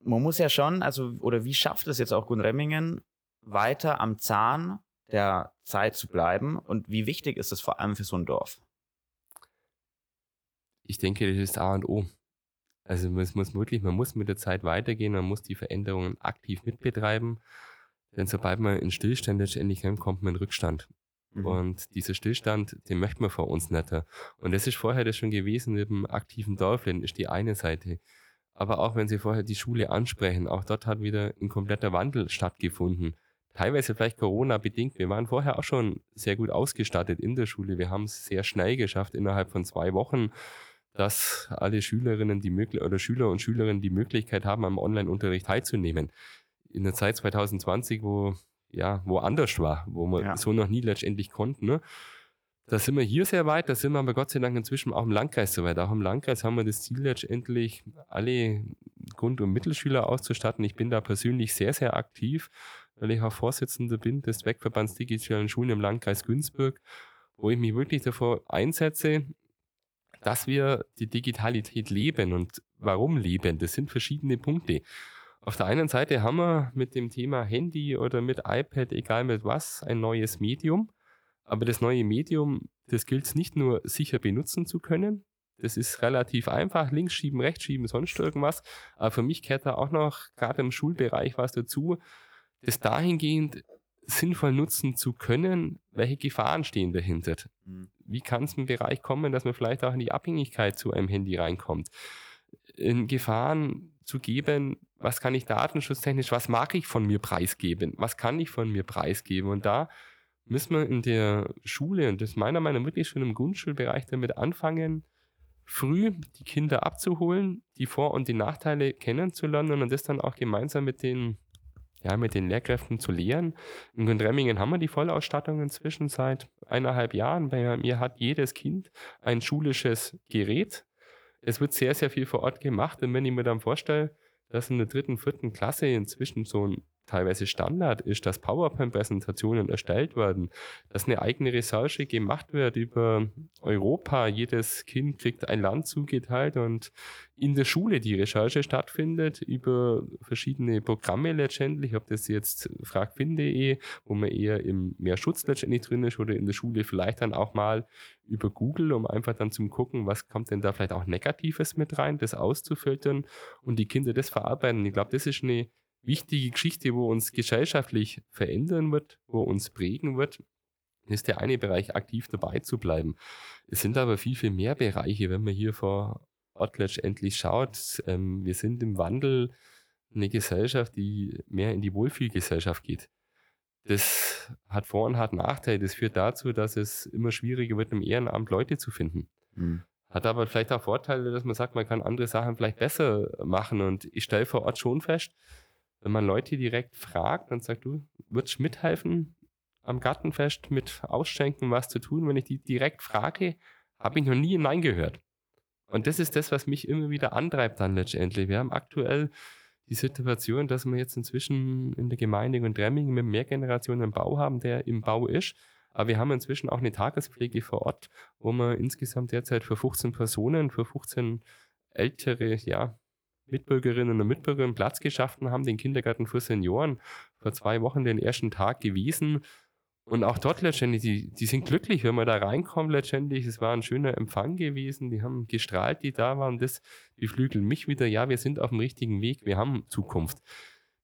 man muss ja schon, also oder wie schafft es jetzt auch Gunremmingen, weiter am Zahn der Zeit zu bleiben und wie wichtig ist das vor allem für so ein Dorf? Ich denke, das ist A und O. Also es muss wirklich, man muss mit der Zeit weitergehen, man muss die Veränderungen aktiv mitbetreiben, denn sobald man in Stillstand letztendlich kommt, kommt man in Rückstand. Mhm. Und dieser Stillstand, den möchten wir vor uns nicht. Und das ist vorher das schon gewesen mit dem aktiven Dorfleben, ist die eine Seite. Aber auch wenn Sie vorher die Schule ansprechen, auch dort hat wieder ein kompletter Wandel stattgefunden. Teilweise vielleicht Corona-bedingt. Wir waren vorher auch schon sehr gut ausgestattet in der Schule. Wir haben es sehr schnell geschafft, innerhalb von zwei Wochen, dass alle Schülerinnen die Möglichkeit oder Schüler und Schülerinnen die Möglichkeit haben, am Online-Unterricht teilzunehmen. In der Zeit 2020, wo ja, woanders war, wo man ja. so noch nie letztendlich konnten. Ne? Da sind wir hier sehr weit, da sind wir aber Gott sei Dank inzwischen auch im Landkreis so weit. Auch im Landkreis haben wir das Ziel letztendlich, alle Grund- und Mittelschüler auszustatten. Ich bin da persönlich sehr, sehr aktiv, weil ich auch Vorsitzender bin des Zweckverbands Digitalen Schulen im Landkreis Günzburg, wo ich mich wirklich davor einsetze, dass wir die Digitalität leben. Und warum leben? Das sind verschiedene Punkte. Auf der einen Seite haben wir mit dem Thema Handy oder mit iPad, egal mit was, ein neues Medium. Aber das neue Medium, das gilt es nicht nur sicher benutzen zu können. Das ist relativ einfach, links schieben, rechts schieben, sonst irgendwas. Aber für mich kehrt da auch noch gerade im Schulbereich was dazu, das dahingehend sinnvoll nutzen zu können, welche Gefahren stehen dahinter. Mhm. Wie kann es im Bereich kommen, dass man vielleicht auch in die Abhängigkeit zu einem Handy reinkommt? In Gefahren zu geben, was kann ich datenschutztechnisch, was mag ich von mir preisgeben, was kann ich von mir preisgeben. Und da müssen wir in der Schule, und das meiner Meinung nach wirklich schon im Grundschulbereich damit anfangen, früh die Kinder abzuholen, die Vor- und die Nachteile kennenzulernen und das dann auch gemeinsam mit den, ja, mit den Lehrkräften zu lehren. In Gundremmingen haben wir die Vollausstattung inzwischen seit eineinhalb Jahren. Bei mir hat jedes Kind ein schulisches Gerät, es wird sehr, sehr viel vor Ort gemacht. Und wenn ich mir dann vorstelle, dass in der dritten, vierten Klasse inzwischen so ein teilweise Standard ist, dass PowerPoint-Präsentationen erstellt werden, dass eine eigene Recherche gemacht wird über Europa. Jedes Kind kriegt ein Land zugeteilt und in der Schule die Recherche stattfindet über verschiedene Programme letztendlich, ob das jetzt fragfin.de, wo man eher im Mehrschutz letztendlich drin ist oder in der Schule vielleicht dann auch mal über Google, um einfach dann zum gucken, was kommt denn da vielleicht auch Negatives mit rein, das auszufiltern und die Kinder das verarbeiten. Ich glaube, das ist eine wichtige Geschichte, wo uns gesellschaftlich verändern wird, wo uns prägen wird, ist der eine Bereich, aktiv dabei zu bleiben. Es sind aber viel, viel mehr Bereiche, wenn man hier vor Ort letztendlich schaut. Ähm, wir sind im Wandel eine Gesellschaft, die mehr in die Wohlfühlgesellschaft geht. Das hat Vor- und hat Nachteile. Das führt dazu, dass es immer schwieriger wird, im Ehrenamt Leute zu finden. Mhm. Hat aber vielleicht auch Vorteile, dass man sagt, man kann andere Sachen vielleicht besser machen. Und ich stelle vor Ort schon fest, wenn man Leute direkt fragt und sagt, du würdest mithelfen am Gartenfest mit Ausschenken was zu tun, wenn ich die direkt frage, habe ich noch nie Nein gehört. Und das ist das, was mich immer wieder antreibt dann letztendlich. Wir haben aktuell die Situation, dass wir jetzt inzwischen in der Gemeinde und Dremmingen mit mehr Generationen einen Bau haben, der im Bau ist. Aber wir haben inzwischen auch eine Tagespflege vor Ort, wo wir insgesamt derzeit für 15 Personen, für 15 ältere, ja, Mitbürgerinnen und Mitbürger einen Platz geschaffen haben, den Kindergarten für Senioren, vor zwei Wochen den ersten Tag gewesen. Und auch dort letztendlich, die, die sind glücklich, wenn man da reinkommt letztendlich. Es war ein schöner Empfang gewesen. Die haben gestrahlt, die da waren. Das beflügelt mich wieder. Ja, wir sind auf dem richtigen Weg. Wir haben Zukunft.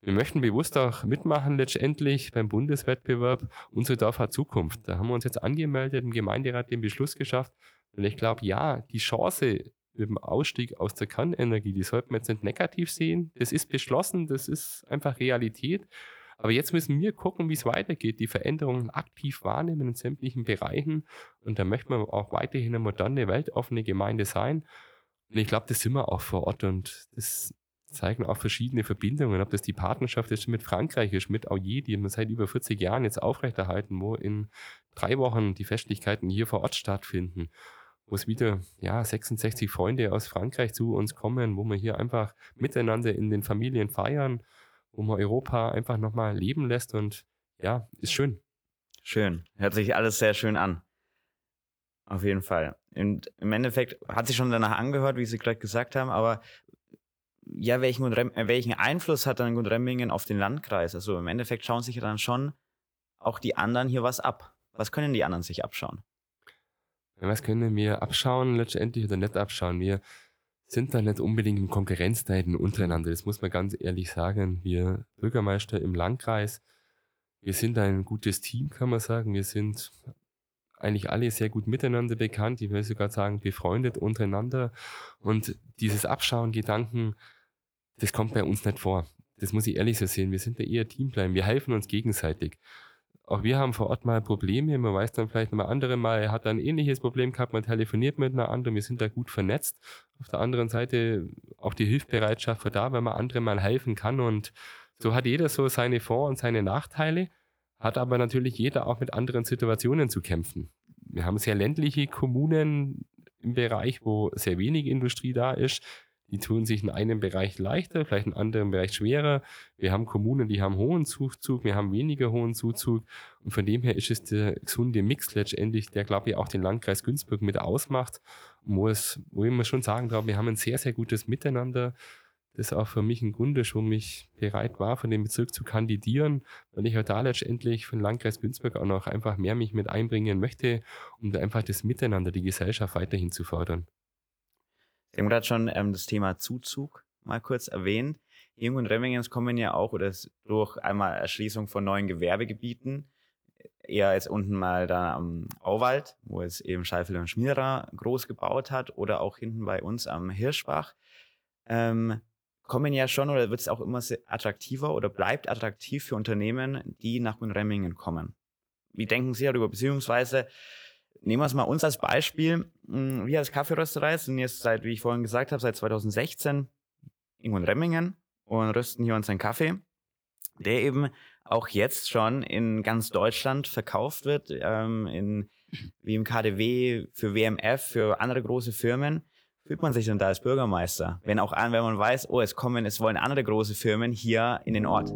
Wir möchten bewusst auch mitmachen letztendlich beim Bundeswettbewerb. Unsere Dorf hat Zukunft. Da haben wir uns jetzt angemeldet, im Gemeinderat den Beschluss geschafft. Und ich glaube, ja, die Chance dem Ausstieg aus der Kernenergie, die sollten wir jetzt nicht negativ sehen. Das ist beschlossen, das ist einfach Realität. Aber jetzt müssen wir gucken, wie es weitergeht, die Veränderungen aktiv wahrnehmen in sämtlichen Bereichen. Und da möchte man auch weiterhin eine moderne, weltoffene Gemeinde sein. Und ich glaube, das sind wir auch vor Ort und das zeigen auch verschiedene Verbindungen. Ob das die Partnerschaft ist mit Frankreich ist, mit Aulier, die wir seit über 40 Jahren jetzt aufrechterhalten, wo in drei Wochen die Festlichkeiten hier vor Ort stattfinden wo es wieder ja 66 Freunde aus Frankreich zu uns kommen, wo wir hier einfach miteinander in den Familien feiern wo man Europa einfach nochmal leben lässt und ja, ist schön. Schön. Hört sich alles sehr schön an. Auf jeden Fall. Und im Endeffekt hat sich schon danach angehört, wie Sie gerade gesagt haben, aber ja, welchen, äh, welchen Einfluss hat dann Gundremmingen auf den Landkreis? Also im Endeffekt schauen sich dann schon auch die anderen hier was ab. Was können die anderen sich abschauen? Was können wir abschauen letztendlich oder nicht abschauen? Wir sind da nicht unbedingt in Konkurrenzzeiten untereinander. Das muss man ganz ehrlich sagen. Wir Bürgermeister im Landkreis, wir sind ein gutes Team, kann man sagen. Wir sind eigentlich alle sehr gut miteinander bekannt. Ich will sogar sagen, befreundet untereinander. Und dieses Abschauen-Gedanken, das kommt bei uns nicht vor. Das muss ich ehrlich so sehen. Wir sind da eher Team bleiben. Wir helfen uns gegenseitig. Auch wir haben vor Ort mal Probleme. Man weiß dann vielleicht mal andere mal, er hat ein ähnliches Problem gehabt, man telefoniert miteinander, wir sind da gut vernetzt. Auf der anderen Seite auch die Hilfsbereitschaft für da, wenn man anderen mal helfen kann. Und so hat jeder so seine Vor- und seine Nachteile, hat aber natürlich jeder auch mit anderen Situationen zu kämpfen. Wir haben sehr ländliche Kommunen im Bereich, wo sehr wenig Industrie da ist. Die tun sich in einem Bereich leichter, vielleicht in einem anderen Bereich schwerer. Wir haben Kommunen, die haben hohen Zuzug, wir haben weniger hohen Zuzug. Und von dem her ist es der gesunde Mix letztendlich, der, glaube ich, auch den Landkreis Günzburg mit ausmacht. Wo, es, wo ich mir schon sagen glaube, wir haben ein sehr, sehr gutes Miteinander. Das auch für mich ein Grund ist, warum ich bereit war, von dem Bezirk zu kandidieren, weil ich auch da letztendlich von Landkreis Günzburg auch noch einfach mehr mich mit einbringen möchte, um da einfach das Miteinander, die Gesellschaft weiterhin zu fördern. Sie haben gerade schon ähm, das Thema Zuzug mal kurz erwähnt. Jung und Remmingens kommen ja auch oder durch einmal Erschließung von neuen Gewerbegebieten, eher jetzt unten mal da am Auwald, wo es eben Scheifel und Schmierer groß gebaut hat, oder auch hinten bei uns am Hirschbach, ähm, kommen ja schon oder wird es auch immer attraktiver oder bleibt attraktiv für Unternehmen, die nach Remmingen kommen. Wie denken Sie darüber? Beziehungsweise Nehmen wir es mal uns als Beispiel. Hm, wir als Kaffeerösterei sind jetzt seit, wie ich vorhin gesagt habe, seit 2016 irgendwo in Remmingen und rösten hier unseren Kaffee, der eben auch jetzt schon in ganz Deutschland verkauft wird, ähm, in, wie im KDW, für WMF, für andere große Firmen. Fühlt man sich denn da als Bürgermeister, wenn auch an, wenn man weiß, oh, es kommen, es wollen andere große Firmen hier in den Ort?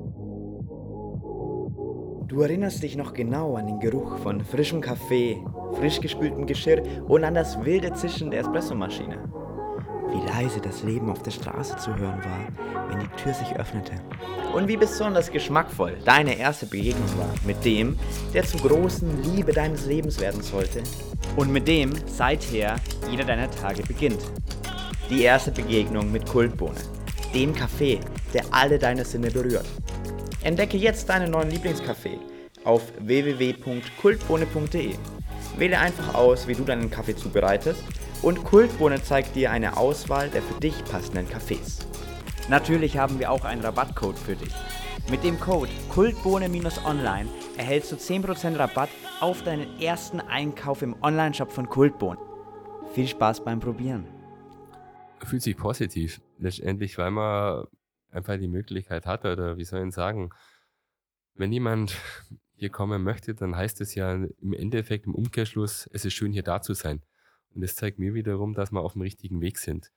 Du erinnerst dich noch genau an den Geruch von frischem Kaffee, frisch gespültem Geschirr und an das wilde Zischen der Espressomaschine. Wie leise das Leben auf der Straße zu hören war, wenn die Tür sich öffnete. Und wie besonders geschmackvoll deine erste Begegnung war mit dem, der zur großen Liebe deines Lebens werden sollte und mit dem seither jeder deiner Tage beginnt. Die erste Begegnung mit Kultbohne, dem Kaffee, der alle deine Sinne berührt. Entdecke jetzt deinen neuen Lieblingskaffee auf www.kultbohne.de. Wähle einfach aus, wie du deinen Kaffee zubereitest und Kultbohne zeigt dir eine Auswahl der für dich passenden Kaffees. Natürlich haben wir auch einen Rabattcode für dich. Mit dem Code Kultbohne-online erhältst du 10% Rabatt auf deinen ersten Einkauf im Onlineshop von Kultbohne. Viel Spaß beim Probieren. Fühlt sich positiv, letztendlich, weil man einfach die Möglichkeit hat, oder wie soll ich sagen, wenn jemand hier kommen möchte, dann heißt es ja im Endeffekt, im Umkehrschluss, es ist schön hier da zu sein. Und das zeigt mir wiederum, dass wir auf dem richtigen Weg sind.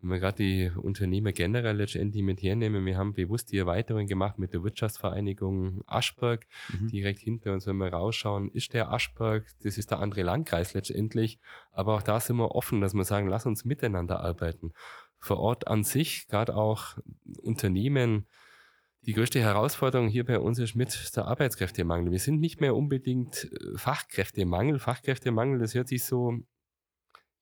Wenn wir gerade die Unternehmer generell letztendlich mit hernehmen, wir haben bewusst die Erweiterung gemacht mit der Wirtschaftsvereinigung Aschberg. Mhm. Direkt hinter uns, wenn wir rausschauen, ist der Aschberg, das ist der andere Landkreis letztendlich. Aber auch da sind wir offen, dass wir sagen, lass uns miteinander arbeiten. Vor Ort an sich, gerade auch Unternehmen, die größte Herausforderung hier bei uns ist mit der Arbeitskräftemangel. Wir sind nicht mehr unbedingt äh, Fachkräftemangel. Fachkräftemangel, das hört sich so,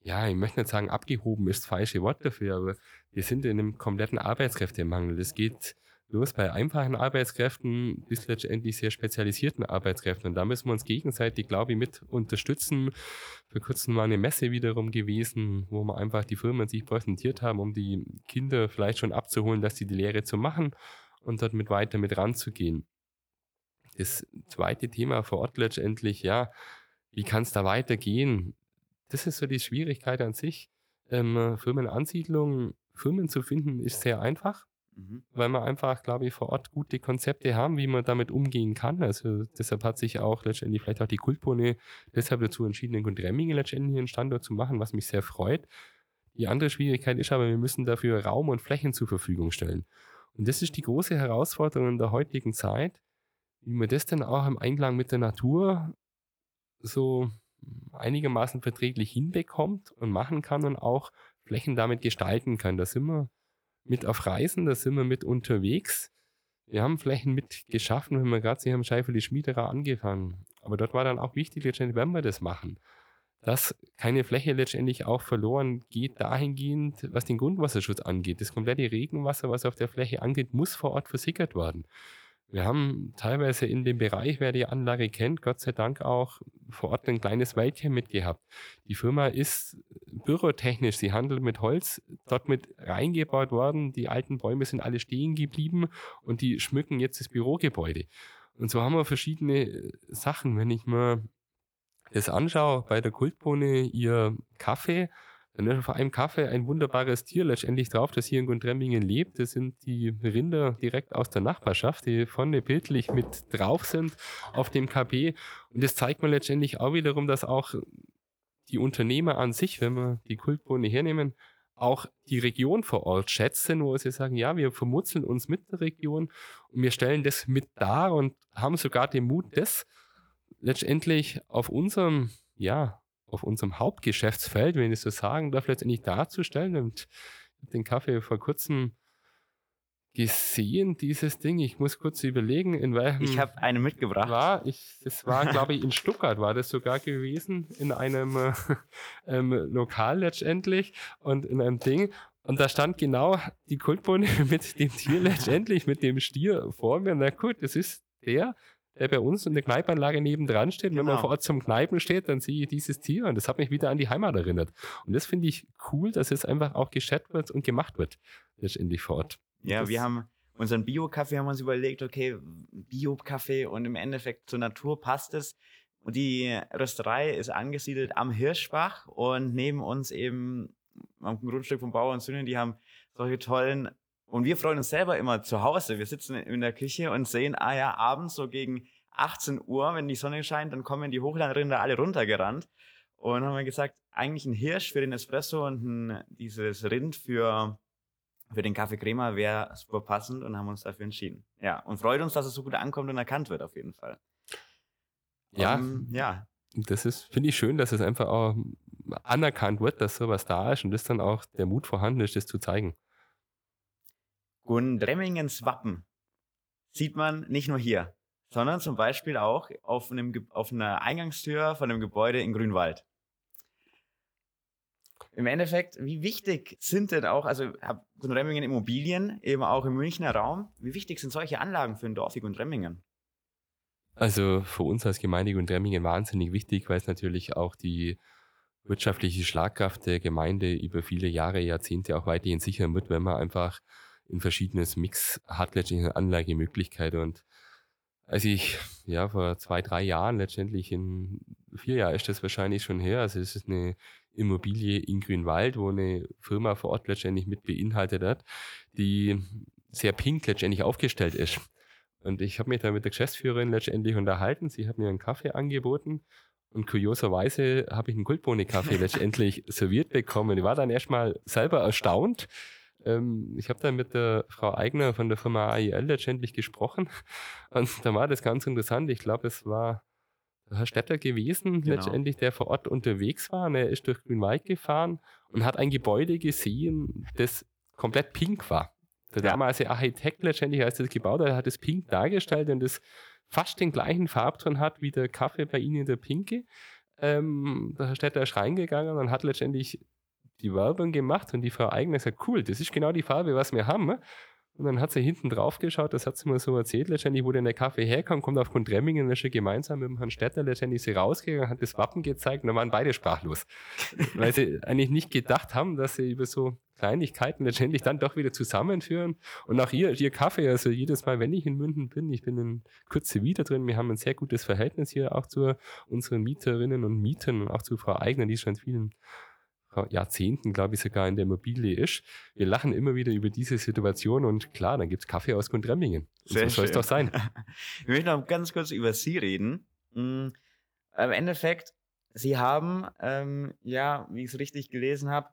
ja, ich möchte nicht sagen, abgehoben ist das falsche Wort dafür, aber wir sind in einem kompletten Arbeitskräftemangel. Das geht los bei einfachen Arbeitskräften bis letztendlich sehr spezialisierten Arbeitskräften. Und da müssen wir uns gegenseitig, glaube ich, mit unterstützen. Vor kurzem war eine Messe wiederum gewesen, wo wir einfach die Firmen sich präsentiert haben, um die Kinder vielleicht schon abzuholen, dass sie die Lehre zu machen und dort mit weiter mit ranzugehen. Das zweite Thema vor Ort letztendlich, ja, wie kann es da weitergehen? Das ist so die Schwierigkeit an sich. Ähm, Firmenansiedlung, Firmen zu finden, ist sehr einfach, mhm. weil wir einfach, glaube ich, vor Ort gute Konzepte haben, wie man damit umgehen kann. Also deshalb hat sich auch letztendlich vielleicht auch die Kultbone deshalb dazu entschieden, in Gundremmingen letztendlich einen Standort zu machen, was mich sehr freut. Die andere Schwierigkeit ist aber, wir müssen dafür Raum und Flächen zur Verfügung stellen. Und das ist die große Herausforderung in der heutigen Zeit, wie man das dann auch im Einklang mit der Natur so einigermaßen verträglich hinbekommt und machen kann und auch Flächen damit gestalten kann. Da sind wir mit auf Reisen, da sind wir mit unterwegs. Wir haben Flächen mit geschaffen, wenn wir gerade, Sie haben Scheifel die Schmiederer angefangen. Aber dort war dann auch wichtig, letztendlich, wenn wir das machen, dass keine Fläche letztendlich auch verloren geht, dahingehend, was den Grundwasserschutz angeht. Das komplette Regenwasser, was auf der Fläche angeht, muss vor Ort versickert werden. Wir haben teilweise in dem Bereich, wer die Anlage kennt, Gott sei Dank auch vor Ort ein kleines Wäldchen mitgehabt. Die Firma ist bürotechnisch, sie handelt mit Holz, dort mit reingebaut worden. Die alten Bäume sind alle stehen geblieben und die schmücken jetzt das Bürogebäude. Und so haben wir verschiedene Sachen. Wenn ich mir das anschaue, bei der Kultbohne ihr Kaffee, dann ist auf einem Kaffee ein wunderbares Tier letztendlich drauf, das hier in Gundremmingen lebt. Das sind die Rinder direkt aus der Nachbarschaft, die vorne bildlich mit drauf sind auf dem KB. Und das zeigt mir letztendlich auch wiederum, dass auch die Unternehmer an sich, wenn wir die Kultbohne hernehmen, auch die Region vor Ort schätzen, wo sie sagen, ja, wir vermutzeln uns mit der Region und wir stellen das mit dar und haben sogar den Mut, das letztendlich auf unserem, ja, auf unserem Hauptgeschäftsfeld, wenn ich so sagen darf, letztendlich darzustellen. Und den Kaffee vor kurzem gesehen, dieses Ding. Ich muss kurz überlegen, in welchem. Ich habe eine mitgebracht. War ich, das war, glaube ich, in Stuttgart war das sogar gewesen, in einem äh, ähm, Lokal letztendlich und in einem Ding. Und da stand genau die Kultbohne mit dem Tier letztendlich, mit dem Stier vor mir. Na gut, das ist der, der bei uns in der Kneipanlage nebendran steht. Und genau. wenn man genau. vor Ort zum Kneipen steht, dann sehe ich dieses Tier und das hat mich wieder an die Heimat erinnert. Und das finde ich cool, dass es einfach auch geschätzt wird und gemacht wird, letztendlich vor Ort. Ja, das wir haben unseren Bio-Kaffee haben wir uns überlegt, okay, Bio-Kaffee und im Endeffekt zur Natur passt es. Und die Rösterei ist angesiedelt am Hirschbach und neben uns eben am Grundstück vom Bauer und Söhne, die haben solche tollen und wir freuen uns selber immer zu Hause. Wir sitzen in der Küche und sehen, ah ja, abends so gegen 18 Uhr, wenn die Sonne scheint, dann kommen die Hochlandrinder alle runtergerannt. Und haben wir gesagt, eigentlich ein Hirsch für den Espresso und ein, dieses Rind für, für den Kaffee Crema wäre super passend und haben uns dafür entschieden. Ja, und freut uns, dass es so gut ankommt und erkannt wird auf jeden Fall. Ja, um, ja. Das ist, finde ich schön, dass es einfach auch anerkannt wird, dass sowas da ist und das dann auch der Mut vorhanden ist, das zu zeigen. Gundremmingens Wappen sieht man nicht nur hier, sondern zum Beispiel auch auf, einem, auf einer Eingangstür von einem Gebäude in Grünwald. Im Endeffekt, wie wichtig sind denn auch, also Gundremmingen Immobilien, eben auch im Münchner Raum, wie wichtig sind solche Anlagen für ein Dorf wie Gundremmingen? Also für uns als Gemeinde Gundremmingen wahnsinnig wichtig, weil es natürlich auch die wirtschaftliche Schlagkraft der Gemeinde über viele Jahre, Jahrzehnte auch weiterhin sichern wird, wenn man einfach ein verschiedenes Mix hat letztendlich eine Anlagemöglichkeit. Und als ich ja vor zwei, drei Jahren letztendlich in vier Jahren ist das wahrscheinlich schon her, also es ist eine Immobilie in Grünwald, wo eine Firma vor Ort letztendlich mit beinhaltet hat, die sehr pink letztendlich aufgestellt ist. Und ich habe mich da mit der Geschäftsführerin letztendlich unterhalten. Sie hat mir einen Kaffee angeboten und kurioserweise habe ich einen Kultbohne-Kaffee letztendlich serviert bekommen. Ich war dann erstmal selber erstaunt, ähm, ich habe dann mit der Frau Eigner von der Firma AIL letztendlich gesprochen und da war das ganz interessant. Ich glaube, es war der Herr Stetter gewesen, genau. letztendlich, der vor Ort unterwegs war. Und er ist durch Grünwald gefahren und hat ein Gebäude gesehen, das komplett pink war. Der ja. damalige Architekt letztendlich, als er das gebaut hat, hat es pink dargestellt und das fast den gleichen Farbton hat wie der Kaffee bei Ihnen der Pinke. Ähm, der Herr Städter ist reingegangen und hat letztendlich die Werbung gemacht und die Frau Eigner sagt, cool, das ist genau die Farbe, was wir haben. Und dann hat sie hinten drauf geschaut, das hat sie mir so erzählt, letztendlich, wo denn der Kaffee herkommt, kommt auf Grundremmingen, ist gemeinsam mit dem Herrn Städter letztendlich sie rausgegangen, hat das Wappen gezeigt und dann waren beide sprachlos. Weil sie eigentlich nicht gedacht haben, dass sie über so Kleinigkeiten letztendlich dann doch wieder zusammenführen. Und auch ihr, ihr Kaffee, also jedes Mal, wenn ich in München bin, ich bin in Kürze wieder drin, wir haben ein sehr gutes Verhältnis hier auch zu unseren Mieterinnen und Mietern und auch zu Frau Eigner, die schon vielen Jahrzehnten, glaube ich, sogar in der Immobilie ist. Wir lachen immer wieder über diese Situation und klar, dann gibt es Kaffee aus Grundremmingen. Sehr so soll es doch sein. ich möchte noch ganz kurz über Sie reden. Mhm. Im Endeffekt, Sie haben, ähm, ja, wie ich es richtig gelesen habe,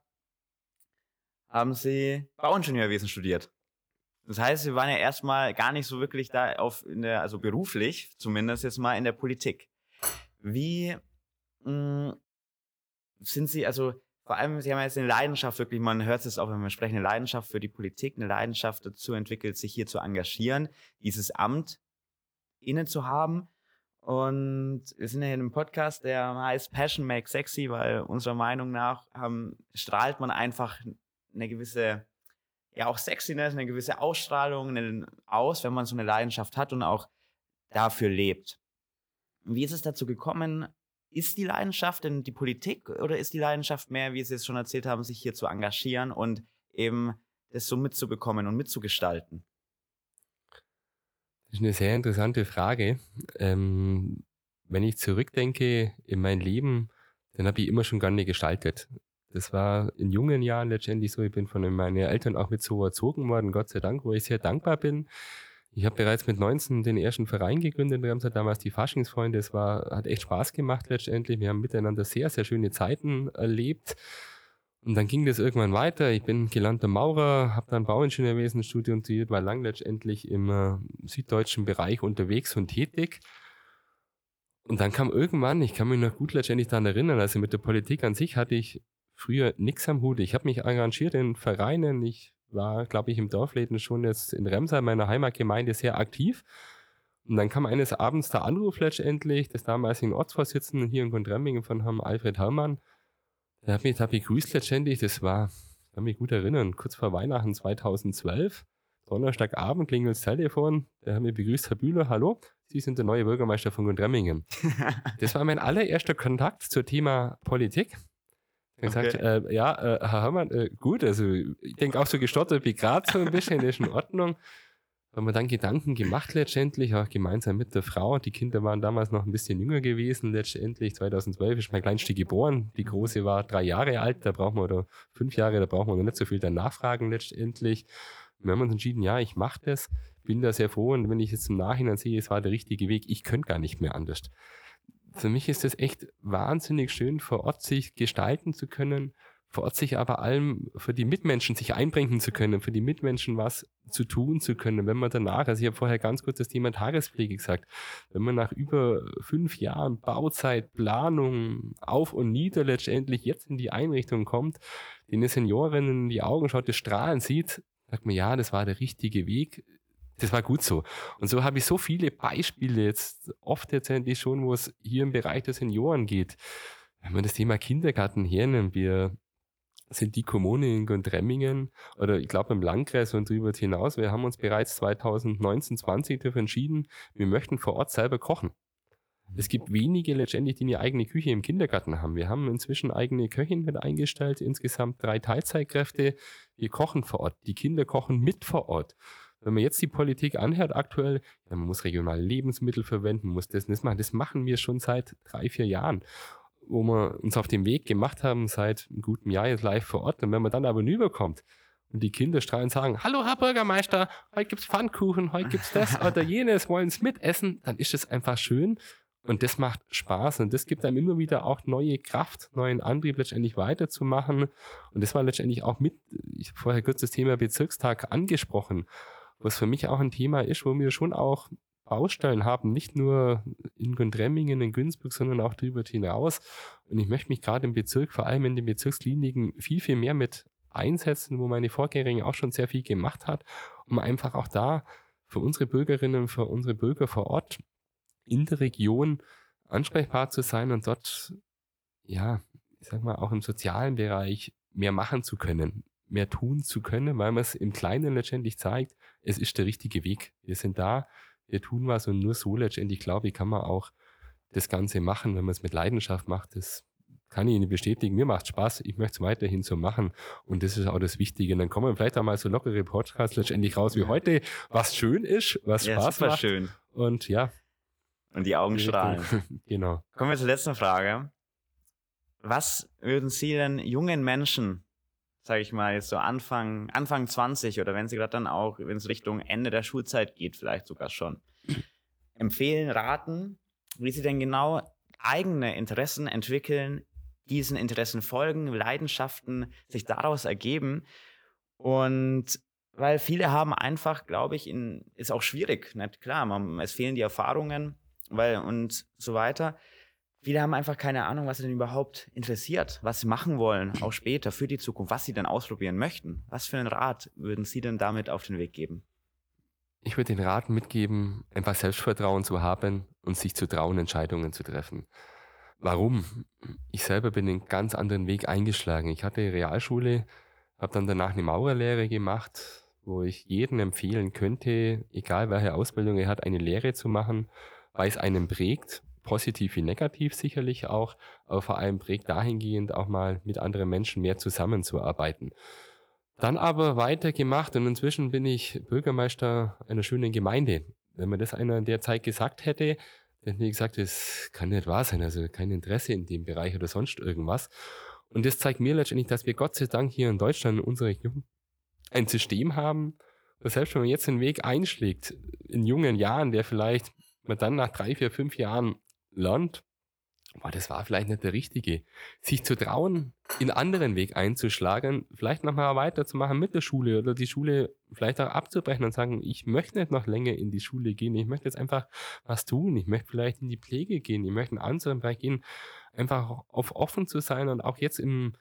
haben Sie Bauingenieurwesen studiert. Das heißt, Sie waren ja erstmal gar nicht so wirklich da auf, in der, also beruflich zumindest jetzt mal in der Politik. Wie mh, sind Sie, also vor allem, sie haben jetzt eine Leidenschaft, wirklich, man hört es auch, wenn wir sprechen, eine Leidenschaft für die Politik, eine Leidenschaft dazu entwickelt, sich hier zu engagieren, dieses Amt inne zu haben. Und wir sind ja hier in einem Podcast, der heißt Passion Make Sexy, weil unserer Meinung nach ähm, strahlt man einfach eine gewisse, ja auch Sexiness, eine gewisse Ausstrahlung aus, wenn man so eine Leidenschaft hat und auch dafür lebt. Wie ist es dazu gekommen, ist die Leidenschaft denn die Politik oder ist die Leidenschaft mehr, wie Sie es schon erzählt haben, sich hier zu engagieren und eben das so mitzubekommen und mitzugestalten? Das ist eine sehr interessante Frage. Ähm, wenn ich zurückdenke in mein Leben, dann habe ich immer schon gerne gestaltet. Das war in jungen Jahren letztendlich so. Ich bin von meinen Eltern auch mit so erzogen worden, Gott sei Dank, wo ich sehr dankbar bin. Ich habe bereits mit 19 den ersten Verein gegründet. Wir haben damals die Faschingsfreunde. Es war, hat echt Spaß gemacht letztendlich. Wir haben miteinander sehr, sehr schöne Zeiten erlebt. Und dann ging das irgendwann weiter. Ich bin gelernter Maurer, habe dann Bauingenieurwesen studiert, war lang letztendlich im äh, süddeutschen Bereich unterwegs und tätig. Und dann kam irgendwann, ich kann mich noch gut letztendlich daran erinnern, also mit der Politik an sich hatte ich früher nichts am Hut. Ich habe mich engagiert in Vereinen, ich war, glaube ich, im Dorfläden schon jetzt in Remsheim, meiner Heimatgemeinde, sehr aktiv. Und dann kam eines Abends der Anruf letztendlich des damaligen Ortsvorsitzenden hier in Grundremmingen von Herrn Alfred Herrmann. Der hat mich da begrüßt letztendlich. Das war, ich kann mich gut erinnern, kurz vor Weihnachten 2012. Donnerstagabend klingelt das Telefon. Der hat mich begrüßt, Herr Bühler, hallo, Sie sind der neue Bürgermeister von Grundremmingen. das war mein allererster Kontakt zum Thema Politik. Gesagt, okay. äh, ja, äh, Herr Herrmann, äh, gut, also ich denke auch so gestottert wie gerade so ein bisschen, ist in Ordnung. Haben wir dann Gedanken gemacht letztendlich, auch gemeinsam mit der Frau. Die Kinder waren damals noch ein bisschen jünger gewesen. Letztendlich 2012 ist mein Kleinste geboren. Die Große war drei Jahre alt, da brauchen wir, oder fünf Jahre, da brauchen wir noch nicht so viel dann nachfragen letztendlich. Wir haben uns entschieden, ja, ich mache das, bin da sehr froh und wenn ich jetzt im Nachhinein sehe, es war der richtige Weg, ich könnte gar nicht mehr anders für mich ist es echt wahnsinnig schön, vor Ort sich gestalten zu können, vor Ort sich aber allem für die Mitmenschen sich einbringen zu können, für die Mitmenschen was zu tun zu können. Wenn man danach, also ich habe vorher ganz kurz das Thema Tagespflege gesagt, wenn man nach über fünf Jahren Bauzeit, Planung auf und nieder letztendlich jetzt in die Einrichtung kommt, den Seniorinnen in die Augen schaut, das Strahlen sieht, sagt man, ja, das war der richtige Weg das war gut so. Und so habe ich so viele Beispiele jetzt oft letztendlich schon, wo es hier im Bereich der Senioren geht. Wenn man das Thema Kindergarten hernimmt, wir sind die Kommune in Gondremmingen oder ich glaube im Landkreis und darüber hinaus, wir haben uns bereits 2019, 20 dafür entschieden, wir möchten vor Ort selber kochen. Es gibt wenige letztendlich, die eine eigene Küche im Kindergarten haben. Wir haben inzwischen eigene Köchin mit eingestellt, insgesamt drei Teilzeitkräfte. Wir kochen vor Ort. Die Kinder kochen mit vor Ort. Wenn man jetzt die Politik anhört aktuell, ja, man muss regionale Lebensmittel verwenden, muss das und das machen. Das machen wir schon seit drei, vier Jahren, wo wir uns auf den Weg gemacht haben, seit einem guten Jahr jetzt live vor Ort. Und wenn man dann aber rüberkommt und die Kinder strahlen sagen, hallo Herr Bürgermeister, heute gibt's Pfannkuchen, heute gibt's das oder jenes, wollen es mitessen, dann ist es einfach schön. Und das macht Spaß und das gibt einem immer wieder auch neue Kraft, neuen Antrieb, letztendlich weiterzumachen. Und das war letztendlich auch mit, ich habe vorher kurz das Thema Bezirkstag angesprochen was für mich auch ein Thema ist, wo wir schon auch Baustellen haben, nicht nur in Gondremmingen, in Günzburg, sondern auch darüber hinaus. Und ich möchte mich gerade im Bezirk, vor allem in den Bezirkskliniken, viel, viel mehr mit einsetzen, wo meine Vorgängerin auch schon sehr viel gemacht hat, um einfach auch da für unsere Bürgerinnen, für unsere Bürger vor Ort in der Region ansprechbar zu sein und dort, ja, ich sag mal, auch im sozialen Bereich mehr machen zu können, mehr tun zu können, weil man es im Kleinen letztendlich zeigt, es ist der richtige Weg. Wir sind da, wir tun was und nur so letztendlich, glaube ich, kann man auch das Ganze machen, wenn man es mit Leidenschaft macht. Das kann ich Ihnen bestätigen. Mir macht Spaß. Ich möchte es weiterhin so machen. Und das ist auch das Wichtige. Und dann kommen vielleicht auch mal so lockere Podcasts letztendlich raus wie heute, was schön ist, was ja, Spaß macht. schön. Und ja. Und die Augen strahlen. genau. Kommen wir zur letzten Frage. Was würden Sie denn jungen Menschen, sage ich mal, jetzt so Anfang, Anfang 20 oder wenn sie gerade dann auch, wenn es Richtung Ende der Schulzeit geht, vielleicht sogar schon, empfehlen, raten, wie sie denn genau eigene Interessen entwickeln, diesen Interessen folgen, Leidenschaften sich daraus ergeben. Und weil viele haben einfach, glaube ich, in, ist auch schwierig, nicht klar, man, es fehlen die Erfahrungen, weil und so weiter. Viele haben einfach keine Ahnung, was sie denn überhaupt interessiert, was sie machen wollen, auch später für die Zukunft, was sie denn ausprobieren möchten. Was für einen Rat würden Sie denn damit auf den Weg geben? Ich würde den Rat mitgeben, einfach Selbstvertrauen zu haben und sich zu trauen, Entscheidungen zu treffen. Warum? Ich selber bin einen ganz anderen Weg eingeschlagen. Ich hatte Realschule, habe dann danach eine Maurerlehre gemacht, wo ich jedem empfehlen könnte, egal welche Ausbildung er hat, eine Lehre zu machen, weil es einen prägt, positiv wie negativ sicherlich auch, aber vor allem prägt dahingehend auch mal mit anderen Menschen mehr zusammenzuarbeiten. Dann aber weitergemacht und inzwischen bin ich Bürgermeister einer schönen Gemeinde. Wenn mir das einer in der Zeit gesagt hätte, dann hätte ich gesagt, das kann nicht wahr sein, also kein Interesse in dem Bereich oder sonst irgendwas. Und das zeigt mir letztendlich, dass wir Gott sei Dank hier in Deutschland in unserer Region ein System haben, dass selbst wenn man jetzt den Weg einschlägt, in jungen Jahren, der vielleicht man dann nach drei, vier, fünf Jahren lernt, boah, das war vielleicht nicht der richtige. Sich zu trauen, in anderen Weg einzuschlagen, vielleicht nochmal weiterzumachen mit der Schule oder die Schule vielleicht auch abzubrechen und sagen, ich möchte nicht noch länger in die Schule gehen, ich möchte jetzt einfach was tun, ich möchte vielleicht in die Pflege gehen, ich möchte in einen anderen Bereich gehen, einfach auf offen zu sein und auch jetzt im,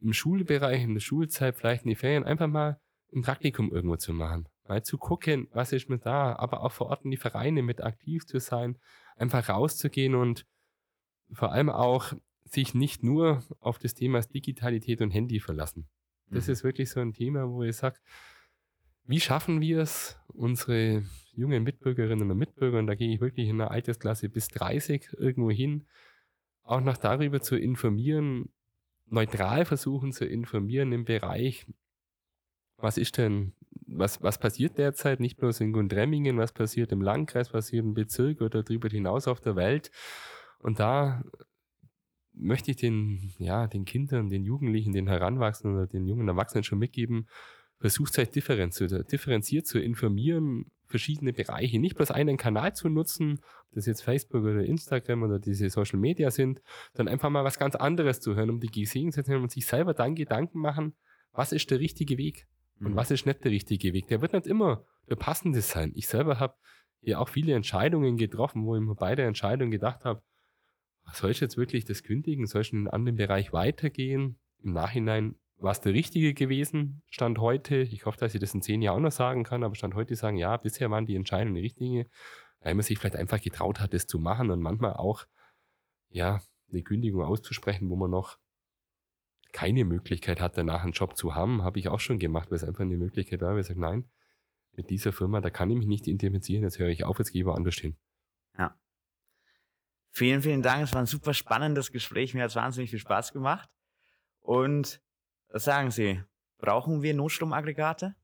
im Schulbereich, in der Schulzeit, vielleicht in die Ferien, einfach mal ein Praktikum irgendwo zu machen. Mal zu gucken, was ist mir da, aber auch vor Ort in die Vereine mit aktiv zu sein, einfach rauszugehen und vor allem auch sich nicht nur auf das Thema Digitalität und Handy verlassen. Das mhm. ist wirklich so ein Thema, wo ich sage, wie schaffen wir es, unsere jungen Mitbürgerinnen und Mitbürger, und da gehe ich wirklich in der Altersklasse bis 30 irgendwo hin, auch noch darüber zu informieren, neutral versuchen zu informieren im Bereich, was ist denn, was, was passiert derzeit, nicht bloß in Gundremmingen, was passiert im Landkreis, was passiert im Bezirk oder darüber hinaus auf der Welt? Und da möchte ich den, ja, den Kindern, den Jugendlichen, den Heranwachsenden oder den jungen Erwachsenen schon mitgeben, versucht halt differenziert, differenziert zu informieren, verschiedene Bereiche, nicht bloß einen Kanal zu nutzen, ob das jetzt Facebook oder Instagram oder diese Social Media sind, sondern einfach mal was ganz anderes zu hören, um die Gesehen zu hören und sich selber dann Gedanken machen, was ist der richtige Weg und mhm. was ist nicht der richtige Weg. Der wird nicht immer der passende sein. Ich selber habe hier auch viele Entscheidungen getroffen, wo ich mir bei der Entscheidung gedacht habe, soll ich jetzt wirklich das kündigen? Soll ich in einen anderen Bereich weitergehen? Im Nachhinein war es der richtige gewesen, Stand heute. Ich hoffe, dass ich das in zehn Jahren noch sagen kann, aber Stand heute sagen, ja, bisher waren die Entscheidungen die richtigen, weil man sich vielleicht einfach getraut hat, das zu machen und manchmal auch, ja, eine Kündigung auszusprechen, wo man noch keine Möglichkeit hat, danach einen Job zu haben, habe ich auch schon gemacht, weil es einfach eine Möglichkeit war, weil ich sage, nein, mit dieser Firma, da kann ich mich nicht identifizieren, jetzt höre ich auf, jetzt gehe ich woanders hin. Ja. Vielen, vielen Dank. Es war ein super spannendes Gespräch. Mir hat es wahnsinnig viel Spaß gemacht. Und was sagen Sie? Brauchen wir Notstromaggregate?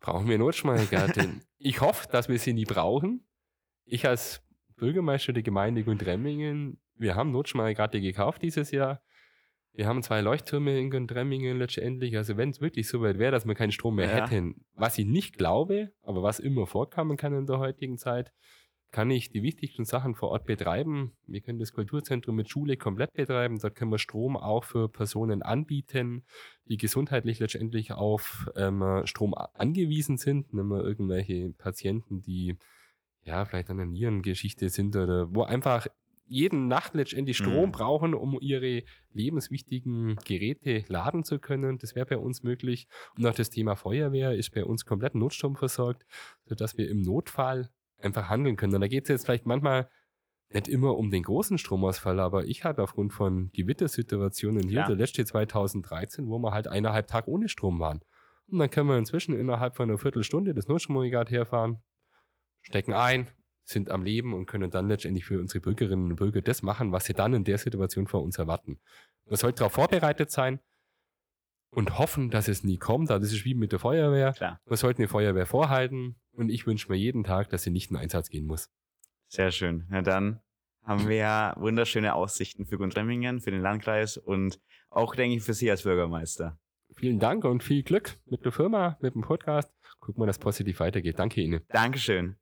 Brauchen wir Notstromaggregate? ich hoffe, dass wir sie nie brauchen. Ich als Bürgermeister der Gemeinde Gundremmingen, wir haben Notstromaggregate gekauft dieses Jahr. Wir haben zwei Leuchttürme in Gundremmingen letztendlich. Also wenn es wirklich so weit wäre, dass wir keinen Strom mehr ja. hätten, was ich nicht glaube, aber was immer vorkommen kann in der heutigen Zeit, kann ich die wichtigsten Sachen vor Ort betreiben. Wir können das Kulturzentrum mit Schule komplett betreiben. Dort können wir Strom auch für Personen anbieten, die gesundheitlich letztendlich auf ähm, Strom angewiesen sind. Nehmen wir irgendwelche Patienten, die ja vielleicht an der Nierengeschichte sind oder wo einfach jeden Nacht letztendlich Strom mhm. brauchen, um ihre lebenswichtigen Geräte laden zu können. Das wäre bei uns möglich. Und auch das Thema Feuerwehr ist bei uns komplett Notstrom versorgt, sodass wir im Notfall einfach handeln können. Und da geht es jetzt vielleicht manchmal nicht immer um den großen Stromausfall, aber ich habe aufgrund von Gewittersituationen hier, ja. der letzte 2013, wo wir halt eineinhalb Tage ohne Strom waren. Und dann können wir inzwischen innerhalb von einer Viertelstunde das Notstromaggregat herfahren, stecken ein, sind am Leben und können dann letztendlich für unsere Bürgerinnen und Bürger das machen, was sie dann in der Situation vor uns erwarten. Man sollte darauf vorbereitet sein und hoffen, dass es nie kommt. Das ist wie mit der Feuerwehr. Klar. Man sollte eine Feuerwehr vorhalten und ich wünsche mir jeden Tag, dass sie nicht in Einsatz gehen muss. Sehr schön. Na dann haben wir ja wunderschöne Aussichten für Gundremmingen, für den Landkreis und auch, denke ich, für Sie als Bürgermeister. Vielen Dank und viel Glück mit der Firma, mit dem Podcast. Gucken wir, dass positiv weitergeht. Danke Ihnen. Dankeschön.